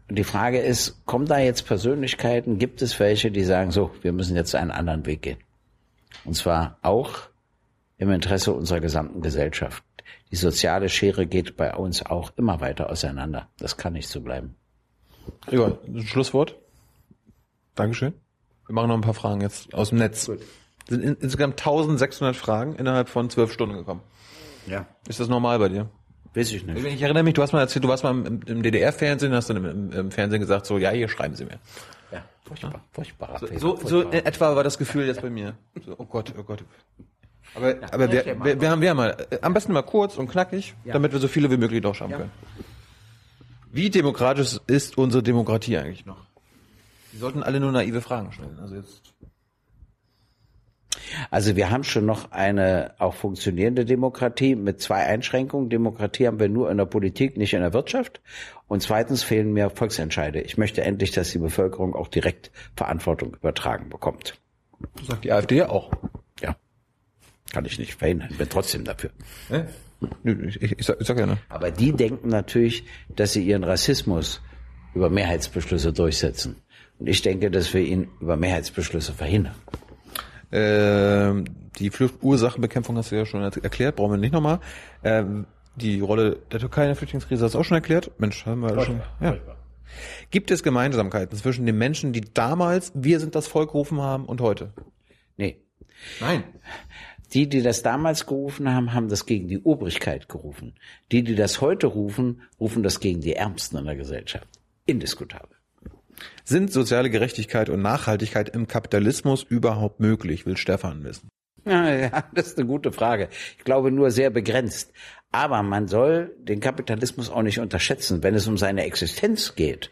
Und die Frage ist, kommen da jetzt Persönlichkeiten, gibt es welche, die sagen, so, wir müssen jetzt einen anderen Weg gehen? Und zwar auch im Interesse unserer gesamten Gesellschaft. Die soziale Schere geht bei uns auch immer weiter auseinander. Das kann nicht so bleiben. Ja, Schlusswort. Dankeschön. Wir machen noch ein paar Fragen jetzt aus dem Netz. Gut. Sind insgesamt 1600 Fragen innerhalb von zwölf Stunden gekommen. Ja. Ist das normal bei dir? Weiß ich nicht. Ich erinnere mich, du hast mal erzählt, du warst mal im, im DDR-Fernsehen, hast dann im, im, Fernsehen gesagt, so, ja, hier schreiben Sie mir. Ja, furchtbar, furchtbar. So, so, so in etwa war das Gefühl jetzt bei mir. So, oh Gott, oh Gott. Aber, ja, aber wir, wir, wir, haben, wir haben mal, äh, am besten mal kurz und knackig, ja. damit wir so viele wie möglich durchschauen ja. können. Wie demokratisch ist unsere Demokratie eigentlich noch? Wir sollten alle nur naive Fragen stellen. Also jetzt also wir haben schon noch eine auch funktionierende Demokratie mit zwei Einschränkungen. Demokratie haben wir nur in der Politik, nicht in der Wirtschaft. Und zweitens fehlen mir Volksentscheide. Ich möchte endlich, dass die Bevölkerung auch direkt Verantwortung übertragen bekommt. Das sagt die AfD auch. Ja. Kann ich nicht verhindern, bin trotzdem dafür. Äh? Ich, ich, sag, ich sag gerne. Aber die denken natürlich, dass sie ihren Rassismus über Mehrheitsbeschlüsse durchsetzen. Und ich denke, dass wir ihn über Mehrheitsbeschlüsse verhindern. Ähm, die Fluchtursachenbekämpfung hast du ja schon erklärt, brauchen wir nicht nochmal. Ähm, die Rolle der Türkei in der Flüchtlingskrise hast du auch schon erklärt. Mensch, haben wir schon. Ja. Gibt es Gemeinsamkeiten zwischen den Menschen, die damals Wir sind das Volk gerufen haben und heute? Nee. Nein. Die, die das damals gerufen haben, haben das gegen die Obrigkeit gerufen. Die, die das heute rufen, rufen das gegen die Ärmsten in der Gesellschaft. Indiskutabel. Sind soziale Gerechtigkeit und Nachhaltigkeit im Kapitalismus überhaupt möglich, will Stefan wissen. Ja, das ist eine gute Frage. Ich glaube nur sehr begrenzt. Aber man soll den Kapitalismus auch nicht unterschätzen. Wenn es um seine Existenz geht,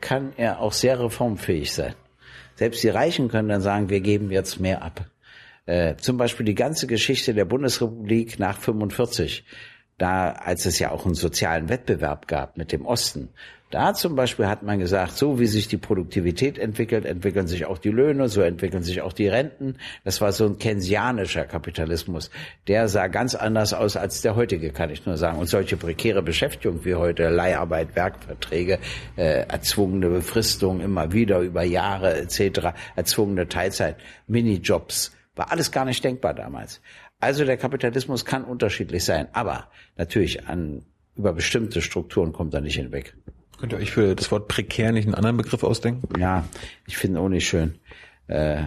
kann er auch sehr reformfähig sein. Selbst die Reichen können dann sagen, wir geben jetzt mehr ab. Äh, zum Beispiel die ganze Geschichte der Bundesrepublik nach 45, da als es ja auch einen sozialen Wettbewerb gab mit dem Osten, da zum Beispiel hat man gesagt, so wie sich die Produktivität entwickelt, entwickeln sich auch die Löhne, so entwickeln sich auch die Renten. Das war so ein keynesianischer Kapitalismus. Der sah ganz anders aus als der heutige, kann ich nur sagen. Und solche prekäre Beschäftigung wie heute, Leiharbeit, Werkverträge, äh, erzwungene Befristung immer wieder über Jahre etc., erzwungene Teilzeit, Minijobs, war alles gar nicht denkbar damals. Also der Kapitalismus kann unterschiedlich sein, aber natürlich an über bestimmte Strukturen kommt er nicht hinweg. Könnt ihr euch für das Wort prekär nicht einen anderen Begriff ausdenken? Ja, ich finde auch nicht schön. Äh,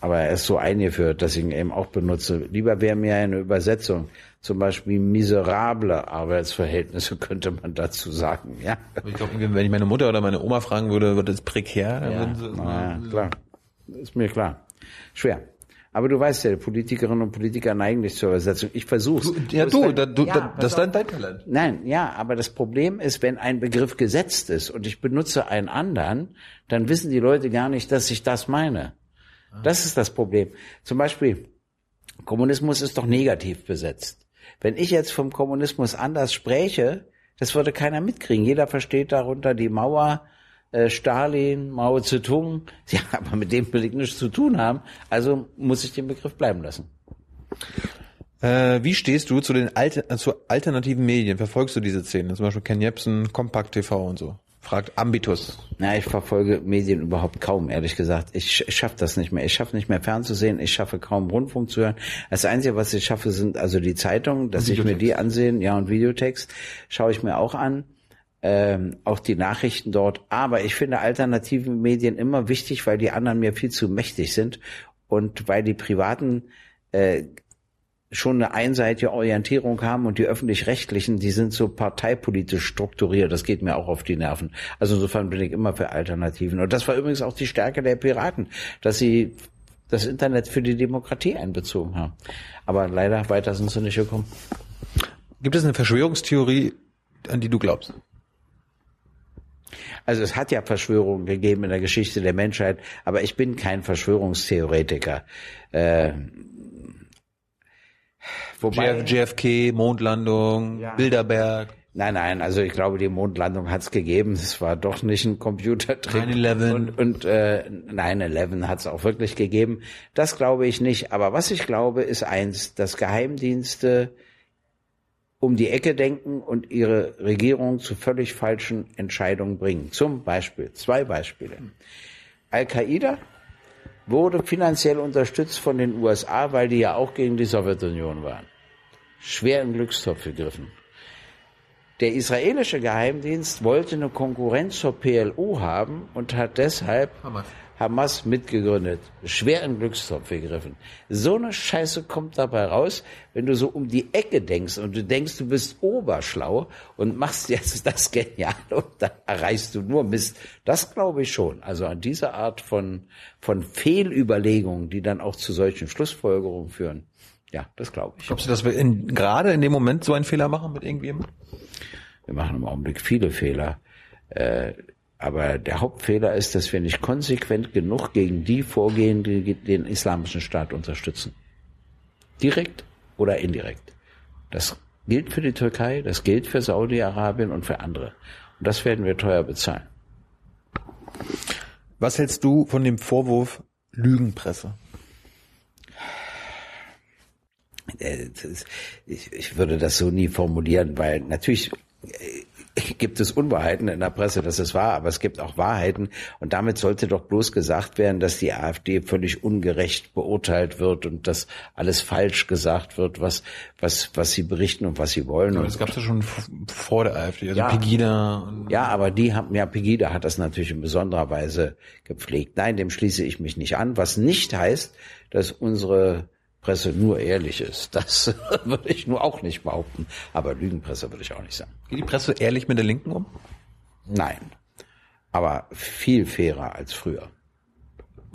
aber er ist so eingeführt, dass ich ihn eben auch benutze. Lieber wäre mir eine Übersetzung. Zum Beispiel miserable Arbeitsverhältnisse könnte man dazu sagen, ja. Ich glaube, wenn ich meine Mutter oder meine Oma fragen würde, wird es prekär? Ja, sie, na, klar. Ist mir klar. Schwer. Aber du weißt ja, Politikerinnen und Politiker neigen nicht zur Übersetzung. Ich versuch's. Du, ja, du, da, du ja, das ist dein, dein Talent. Nein, ja, aber das Problem ist, wenn ein Begriff gesetzt ist und ich benutze einen anderen, dann wissen die Leute gar nicht, dass ich das meine. Das ist das Problem. Zum Beispiel, Kommunismus ist doch negativ besetzt. Wenn ich jetzt vom Kommunismus anders spräche, das würde keiner mitkriegen. Jeder versteht darunter die Mauer, äh, Stalin, Mao Zedong. Ja, aber mit dem will ich nichts zu tun haben. Also muss ich den Begriff bleiben lassen. Äh, wie stehst du zu den Alter, zu alternativen Medien? Verfolgst du diese Szenen? Zum Beispiel Ken Jebsen, Compact TV und so? Fragt Ambitus. Na, ich verfolge Medien überhaupt kaum, ehrlich gesagt. Ich, ich schaffe das nicht mehr. Ich schaffe nicht mehr fernzusehen. Ich schaffe kaum Rundfunk zu hören. Das Einzige, was ich schaffe, sind also die Zeitungen, dass ich mir die ansehen. Ja, und Videotext schaue ich mir auch an. Ähm, auch die Nachrichten dort. Aber ich finde alternative Medien immer wichtig, weil die anderen mir viel zu mächtig sind und weil die privaten äh, schon eine einseitige Orientierung haben und die öffentlich-rechtlichen, die sind so parteipolitisch strukturiert. Das geht mir auch auf die Nerven. Also insofern bin ich immer für Alternativen. Und das war übrigens auch die Stärke der Piraten, dass sie das Internet für die Demokratie einbezogen haben. Aber leider weiter sind sie nicht gekommen. Gibt es eine Verschwörungstheorie, an die du glaubst? Also es hat ja Verschwörungen gegeben in der Geschichte der Menschheit, aber ich bin kein Verschwörungstheoretiker. Äh, Wobei, JFK, Mondlandung, ja. Bilderberg. Nein, nein, also ich glaube, die Mondlandung hat es gegeben. Es war doch nicht ein Computertrick. 9-11. Und, und äh, 9-11 hat es auch wirklich gegeben. Das glaube ich nicht. Aber was ich glaube, ist eins, dass Geheimdienste um die Ecke denken und ihre Regierung zu völlig falschen Entscheidungen bringen. Zum Beispiel, zwei Beispiele. Al-Qaida wurde finanziell unterstützt von den USA, weil die ja auch gegen die Sowjetunion waren. Schwer im Glückstopf gegriffen. Der israelische Geheimdienst wollte eine Konkurrenz zur PLO haben und hat deshalb Hamas. Hamas mitgegründet. Schwer in Glückstopf gegriffen. So eine Scheiße kommt dabei raus, wenn du so um die Ecke denkst und du denkst, du bist oberschlau und machst jetzt das genial und dann erreichst du nur Mist. Das glaube ich schon. Also an diese Art von, von Fehlüberlegungen, die dann auch zu solchen Schlussfolgerungen führen. Ja, das glaube ich. Glaubst du, dass wir in, gerade in dem Moment so einen Fehler machen mit irgendjemandem? Wir machen im Augenblick viele Fehler. Äh, aber der Hauptfehler ist, dass wir nicht konsequent genug gegen die vorgehen, die den islamischen Staat unterstützen. Direkt oder indirekt. Das gilt für die Türkei, das gilt für Saudi-Arabien und für andere. Und das werden wir teuer bezahlen. Was hältst du von dem Vorwurf Lügenpresse? Äh, ich würde das so nie formulieren, weil natürlich äh, gibt es Unwahrheiten in der Presse, dass es wahr, aber es gibt auch Wahrheiten und damit sollte doch bloß gesagt werden, dass die AfD völlig ungerecht beurteilt wird und dass alles falsch gesagt wird, was was was sie berichten und was sie wollen. Aber das gab es ja schon vor der AfD, also ja, Pegida. ja, aber die haben ja Pegida hat das natürlich in besonderer Weise gepflegt. Nein, dem schließe ich mich nicht an, was nicht heißt, dass unsere Presse nur ehrlich ist. Das würde ich nur auch nicht behaupten. Aber Lügenpresse würde ich auch nicht sagen. Geht die Presse ehrlich mit der Linken um? Nein. Aber viel fairer als früher.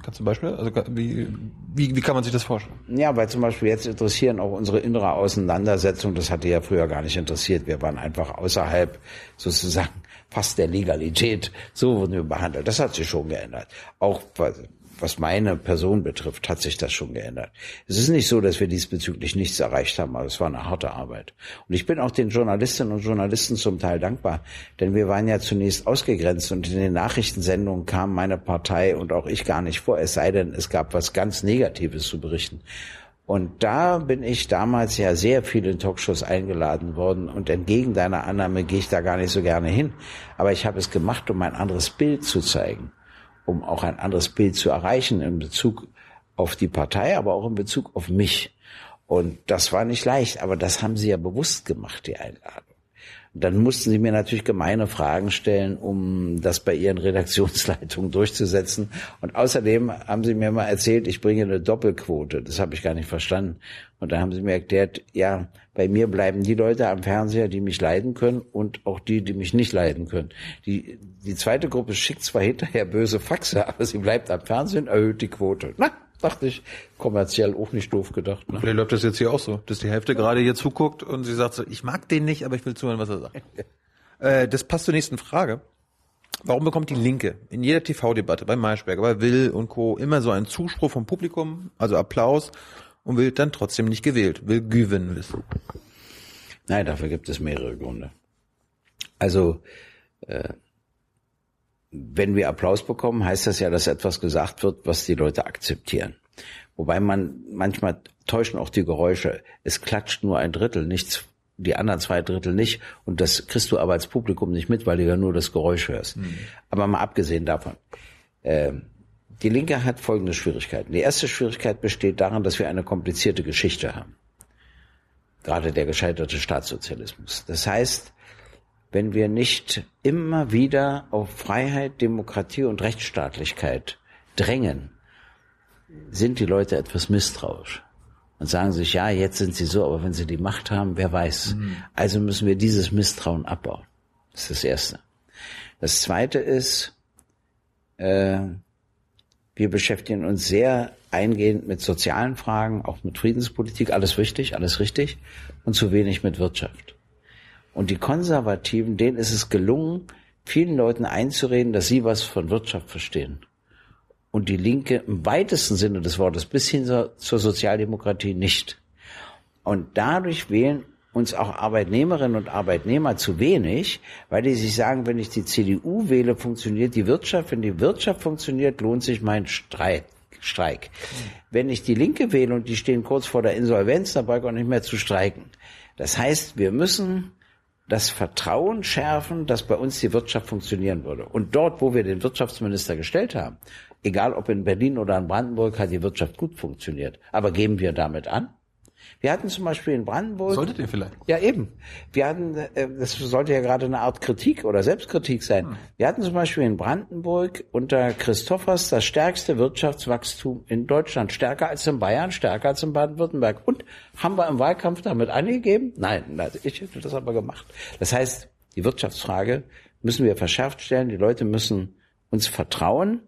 Kannst du Beispiel? Also wie, wie, wie kann man sich das vorstellen? Ja, weil zum Beispiel jetzt interessieren auch unsere innere Auseinandersetzung, das hatte ja früher gar nicht interessiert. Wir waren einfach außerhalb sozusagen fast der Legalität. So wurden wir behandelt. Das hat sich schon geändert. Auch was meine Person betrifft, hat sich das schon geändert. Es ist nicht so, dass wir diesbezüglich nichts erreicht haben, aber es war eine harte Arbeit. Und ich bin auch den Journalistinnen und Journalisten zum Teil dankbar, denn wir waren ja zunächst ausgegrenzt und in den Nachrichtensendungen kam meine Partei und auch ich gar nicht vor, es sei denn, es gab was ganz Negatives zu berichten. Und da bin ich damals ja sehr viel in Talkshows eingeladen worden und entgegen deiner Annahme gehe ich da gar nicht so gerne hin. Aber ich habe es gemacht, um ein anderes Bild zu zeigen um auch ein anderes Bild zu erreichen in Bezug auf die Partei, aber auch in Bezug auf mich. Und das war nicht leicht, aber das haben sie ja bewusst gemacht, die Einladung. Dann mussten sie mir natürlich gemeine Fragen stellen, um das bei ihren Redaktionsleitungen durchzusetzen. Und außerdem haben sie mir mal erzählt, ich bringe eine Doppelquote. Das habe ich gar nicht verstanden. Und dann haben sie mir erklärt, ja, bei mir bleiben die Leute am Fernseher, die mich leiden können und auch die, die mich nicht leiden können. Die, die zweite Gruppe schickt zwar hinterher böse Faxe, aber sie bleibt am Fernsehen, erhöht die Quote. Na, Dachte ich, kommerziell auch nicht doof gedacht. Ne? Vielleicht läuft das jetzt hier auch so, dass die Hälfte gerade hier zuguckt und sie sagt so, ich mag den nicht, aber ich will zuhören, was er sagt. äh, das passt zur nächsten Frage. Warum bekommt die Linke in jeder TV-Debatte bei Maischberger, bei Will und Co. immer so einen Zuspruch vom Publikum, also Applaus, und will dann trotzdem nicht gewählt, will gewinnen wissen? Nein, dafür gibt es mehrere Gründe. Also, äh, wenn wir Applaus bekommen, heißt das ja, dass etwas gesagt wird, was die Leute akzeptieren. Wobei man manchmal täuschen auch die Geräusche. Es klatscht nur ein Drittel, nichts, die anderen zwei Drittel nicht. Und das kriegst du aber als Publikum nicht mit, weil du ja nur das Geräusch hörst. Mhm. Aber mal abgesehen davon. Äh, die Linke hat folgende Schwierigkeiten. Die erste Schwierigkeit besteht darin, dass wir eine komplizierte Geschichte haben. Gerade der gescheiterte Staatssozialismus. Das heißt, wenn wir nicht immer wieder auf Freiheit, Demokratie und Rechtsstaatlichkeit drängen, sind die Leute etwas misstrauisch und sagen sich, ja, jetzt sind sie so, aber wenn sie die Macht haben, wer weiß. Mhm. Also müssen wir dieses Misstrauen abbauen. Das ist das Erste. Das Zweite ist, äh, wir beschäftigen uns sehr eingehend mit sozialen Fragen, auch mit Friedenspolitik, alles wichtig, alles richtig, und zu wenig mit Wirtschaft. Und die Konservativen, denen ist es gelungen, vielen Leuten einzureden, dass sie was von Wirtschaft verstehen. Und die Linke im weitesten Sinne des Wortes bis hin zur, Sozialdemokratie nicht. Und dadurch wählen uns auch Arbeitnehmerinnen und Arbeitnehmer zu wenig, weil die sich sagen, wenn ich die CDU wähle, funktioniert die Wirtschaft. Wenn die Wirtschaft funktioniert, lohnt sich mein Streit. Streik. Wenn ich die Linke wähle und die stehen kurz vor der Insolvenz, dann brauche ich auch nicht mehr zu streiken. Das heißt, wir müssen das Vertrauen schärfen, dass bei uns die Wirtschaft funktionieren würde. Und dort, wo wir den Wirtschaftsminister gestellt haben, egal ob in Berlin oder in Brandenburg, hat die Wirtschaft gut funktioniert. Aber geben wir damit an? Wir hatten zum Beispiel in Brandenburg. Solltet ihr vielleicht? Ja, eben. Wir hatten, äh, das sollte ja gerade eine Art Kritik oder Selbstkritik sein. Hm. Wir hatten zum Beispiel in Brandenburg unter Christophers das stärkste Wirtschaftswachstum in Deutschland. Stärker als in Bayern, stärker als in Baden-Württemberg. Und haben wir im Wahlkampf damit angegeben? Nein, ich hätte das aber gemacht. Das heißt, die Wirtschaftsfrage müssen wir verschärft stellen. Die Leute müssen uns vertrauen,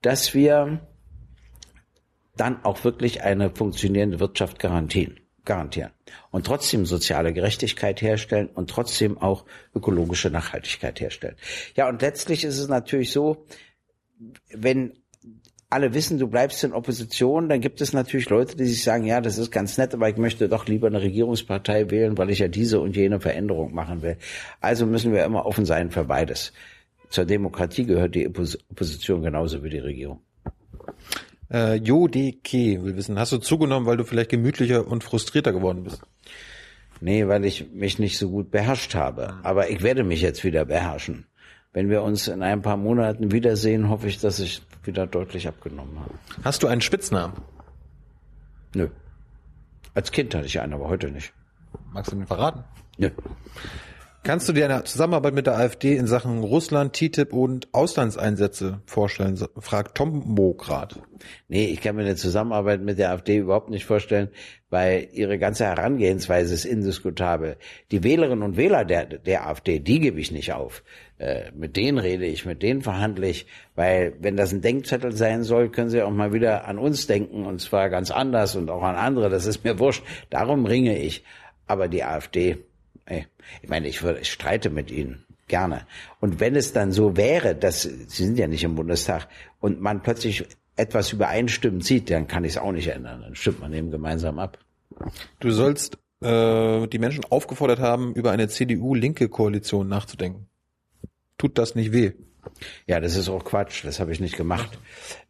dass wir dann auch wirklich eine funktionierende Wirtschaft garantieren garantieren und trotzdem soziale Gerechtigkeit herstellen und trotzdem auch ökologische Nachhaltigkeit herstellen. Ja, und letztlich ist es natürlich so, wenn alle wissen, du bleibst in Opposition, dann gibt es natürlich Leute, die sich sagen, ja, das ist ganz nett, aber ich möchte doch lieber eine Regierungspartei wählen, weil ich ja diese und jene Veränderung machen will. Also müssen wir immer offen sein für beides. Zur Demokratie gehört die Opposition genauso wie die Regierung. Äh, Jo DK will wissen, hast du zugenommen, weil du vielleicht gemütlicher und frustrierter geworden bist? Nee, weil ich mich nicht so gut beherrscht habe. Aber ich werde mich jetzt wieder beherrschen. Wenn wir uns in ein paar Monaten wiedersehen, hoffe ich, dass ich wieder deutlich abgenommen habe. Hast du einen Spitznamen? Nö. Als Kind hatte ich einen, aber heute nicht. Magst du mir verraten? Nö. Kannst du dir eine Zusammenarbeit mit der AfD in Sachen Russland, TTIP und Auslandseinsätze vorstellen? fragt Tom Mograd. Nee, ich kann mir eine Zusammenarbeit mit der AfD überhaupt nicht vorstellen, weil ihre ganze Herangehensweise ist indiskutabel. Die Wählerinnen und Wähler der, der AfD, die gebe ich nicht auf. Äh, mit denen rede ich, mit denen verhandle ich, weil wenn das ein Denkzettel sein soll, können sie auch mal wieder an uns denken und zwar ganz anders und auch an andere. Das ist mir wurscht. Darum ringe ich. Aber die AfD, ey, ich meine, ich, würde, ich streite mit ihnen gerne. Und wenn es dann so wäre, dass sie sind ja nicht im Bundestag und man plötzlich etwas übereinstimmend sieht, dann kann ich es auch nicht ändern. Dann stimmt man eben gemeinsam ab. Du sollst äh, die Menschen aufgefordert haben, über eine CDU-linke Koalition nachzudenken. Tut das nicht weh? Ja, das ist auch Quatsch, das habe ich nicht gemacht.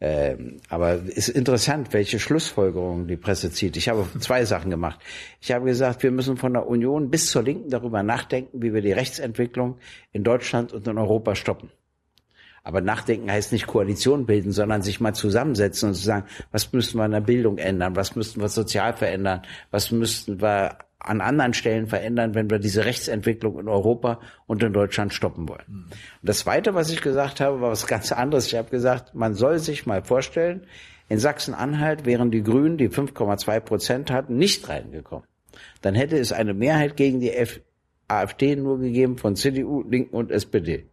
Ähm, aber ist interessant, welche Schlussfolgerungen die Presse zieht. Ich habe zwei Sachen gemacht. Ich habe gesagt, wir müssen von der Union bis zur Linken darüber nachdenken, wie wir die Rechtsentwicklung in Deutschland und in Europa stoppen. Aber nachdenken heißt nicht Koalition bilden, sondern sich mal zusammensetzen und zu sagen, was müssten wir in der Bildung ändern, was müssten wir sozial verändern, was müssten wir an anderen Stellen verändern, wenn wir diese Rechtsentwicklung in Europa und in Deutschland stoppen wollen. Mhm. Und das Zweite, was ich gesagt habe, war was ganz anderes. Ich habe gesagt, man soll sich mal vorstellen, in Sachsen-Anhalt wären die Grünen, die 5,2 Prozent hatten, nicht reingekommen. Dann hätte es eine Mehrheit gegen die F AfD nur gegeben von CDU, Linken und SPD.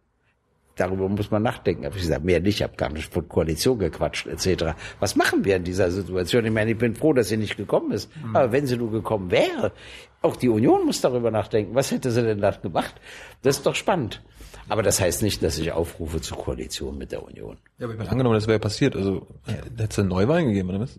Darüber muss man nachdenken. Hab ich gesagt, mehr nicht, ich habe gar nicht von Koalition gequatscht, etc. Was machen wir in dieser Situation? Ich meine, ich bin froh, dass sie nicht gekommen ist. Mhm. Aber wenn sie nur gekommen wäre, auch die Union muss darüber nachdenken. Was hätte sie denn da gemacht? Das ist doch spannend. Aber das heißt nicht, dass ich aufrufe zur Koalition mit der Union. Ja, aber ich meine, angenommen, das wäre passiert, also hätte es eine Neuwahlen gegeben, oder was?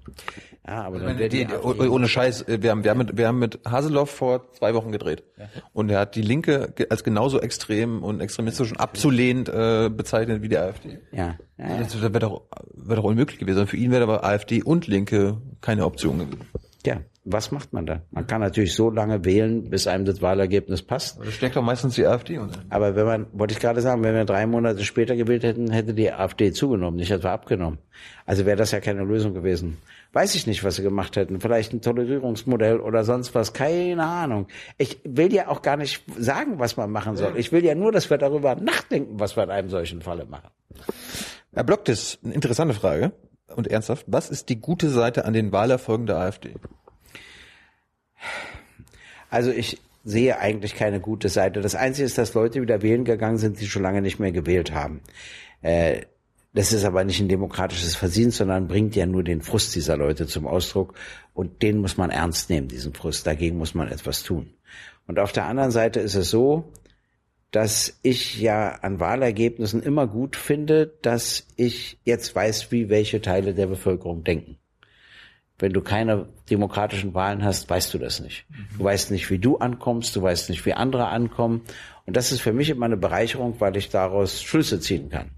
Ja, aber dann wäre die, die, ohne Scheiß, wir haben, wir haben mit, wir haben mit Haseloff vor zwei Wochen gedreht. Ja. Und er hat die Linke als genauso extrem und extremistisch und abzulehnt äh, bezeichnet wie die AfD. Ja. ja, ja. Das wäre doch, wäre doch unmöglich gewesen. Für ihn wäre aber AfD und Linke keine Option gewesen. Ja, was macht man da? Man kann natürlich so lange wählen, bis einem das Wahlergebnis passt. Aber das steckt doch meistens die AfD unter. Aber wenn man, wollte ich gerade sagen, wenn wir drei Monate später gewählt hätten, hätte die AfD zugenommen, nicht etwa abgenommen. Also wäre das ja keine Lösung gewesen. Weiß ich nicht, was sie gemacht hätten. Vielleicht ein Tolerierungsmodell oder sonst was. Keine Ahnung. Ich will ja auch gar nicht sagen, was man machen soll. Ich will ja nur, dass wir darüber nachdenken, was wir in einem solchen Falle machen. Herr Block, das ist eine interessante Frage und ernsthaft. Was ist die gute Seite an den Wahlerfolgen der AfD? Also ich sehe eigentlich keine gute Seite. Das Einzige ist, dass Leute wieder wählen gegangen sind, die schon lange nicht mehr gewählt haben. Äh, das ist aber nicht ein demokratisches Verdienst, sondern bringt ja nur den Frust dieser Leute zum Ausdruck. Und den muss man ernst nehmen, diesen Frust. Dagegen muss man etwas tun. Und auf der anderen Seite ist es so, dass ich ja an Wahlergebnissen immer gut finde, dass ich jetzt weiß, wie welche Teile der Bevölkerung denken. Wenn du keine demokratischen Wahlen hast, weißt du das nicht. Du weißt nicht, wie du ankommst, du weißt nicht, wie andere ankommen. Und das ist für mich immer eine Bereicherung, weil ich daraus Schlüsse ziehen kann.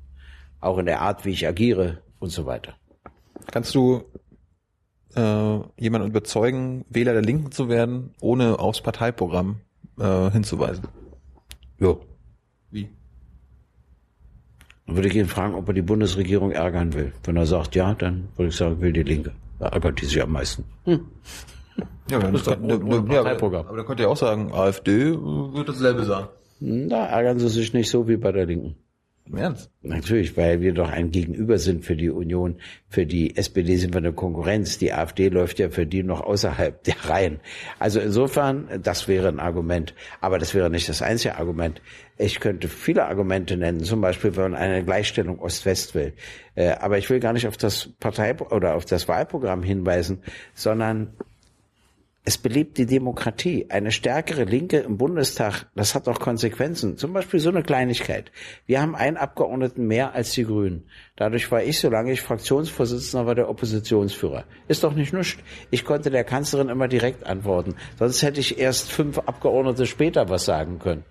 Auch in der Art, wie ich agiere und so weiter. Kannst du äh, jemanden überzeugen, Wähler der Linken zu werden, ohne aufs Parteiprogramm äh, hinzuweisen? Jo. Wie? Dann würde ich ihn fragen, ob er die Bundesregierung ärgern will. Wenn er sagt ja, dann würde ich sagen, will die Linke. Da ärgert die sich am meisten. Hm. Ja, das, das ist doch ein, ein, ja, aber, aber da könnt ihr auch sagen, AfD wird dasselbe sagen. Da ärgern sie sich nicht so wie bei der Linken. Im Ernst? Natürlich, weil wir doch ein Gegenüber sind für die Union. Für die SPD sind wir eine Konkurrenz. Die AfD läuft ja für die noch außerhalb der Reihen. Also insofern, das wäre ein Argument. Aber das wäre nicht das einzige Argument. Ich könnte viele Argumente nennen. Zum Beispiel, wenn man eine Gleichstellung Ost-West will. Äh, aber ich will gar nicht auf das Partei- oder auf das Wahlprogramm hinweisen, sondern es belebt die Demokratie. Eine stärkere Linke im Bundestag, das hat auch Konsequenzen. Zum Beispiel so eine Kleinigkeit. Wir haben einen Abgeordneten mehr als die Grünen. Dadurch war ich, solange ich Fraktionsvorsitzender war, der Oppositionsführer. Ist doch nicht nüscht. Ich konnte der Kanzlerin immer direkt antworten. Sonst hätte ich erst fünf Abgeordnete später was sagen können.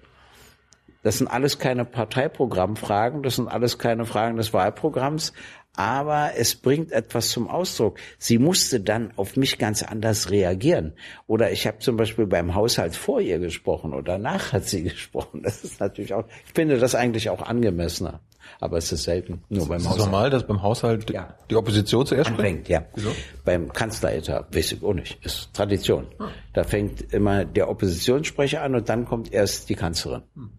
Das sind alles keine Parteiprogrammfragen, das sind alles keine Fragen des Wahlprogramms, aber es bringt etwas zum Ausdruck. Sie musste dann auf mich ganz anders reagieren. Oder ich habe zum Beispiel beim Haushalt vor ihr gesprochen oder danach hat sie gesprochen. Das ist natürlich auch, ich finde das eigentlich auch angemessener. Aber es ist selten. Nur beim ist Haushalt. normal, dass beim Haushalt ja. die Opposition zuerst anfängt? Ja. Wieso? Beim Kanzleretat, weiß ich auch nicht. Ist Tradition. Hm. Da fängt immer der Oppositionssprecher an und dann kommt erst die Kanzlerin. Hm.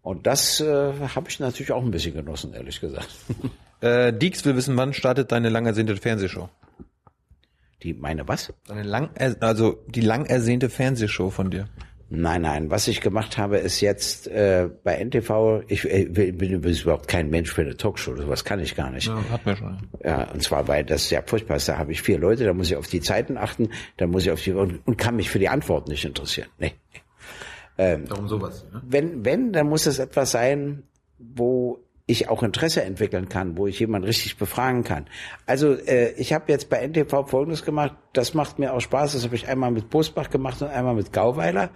Und das äh, habe ich natürlich auch ein bisschen genossen, ehrlich gesagt. Äh, Deeks will wissen, wann startet deine lang ersehnte Fernsehshow? Die, meine was? Deine lang, also die lang ersehnte Fernsehshow von dir. Nein, nein. Was ich gemacht habe, ist jetzt äh, bei NTV, ich äh, bin übrigens überhaupt kein Mensch für eine Talkshow, sowas kann ich gar nicht. Ja, hat mir schon. Ja, und zwar, weil das ja furchtbar ist. Da habe ich vier Leute, da muss ich auf die Zeiten achten, da muss ich auf die und, und kann mich für die Antwort nicht interessieren. Nee. Ähm, Darum sowas. Ne? Wenn, wenn, dann muss es etwas sein, wo ich auch Interesse entwickeln kann, wo ich jemanden richtig befragen kann. Also äh, ich habe jetzt bei NTV Folgendes gemacht, das macht mir auch Spaß, das habe ich einmal mit Bosbach gemacht und einmal mit Gauweiler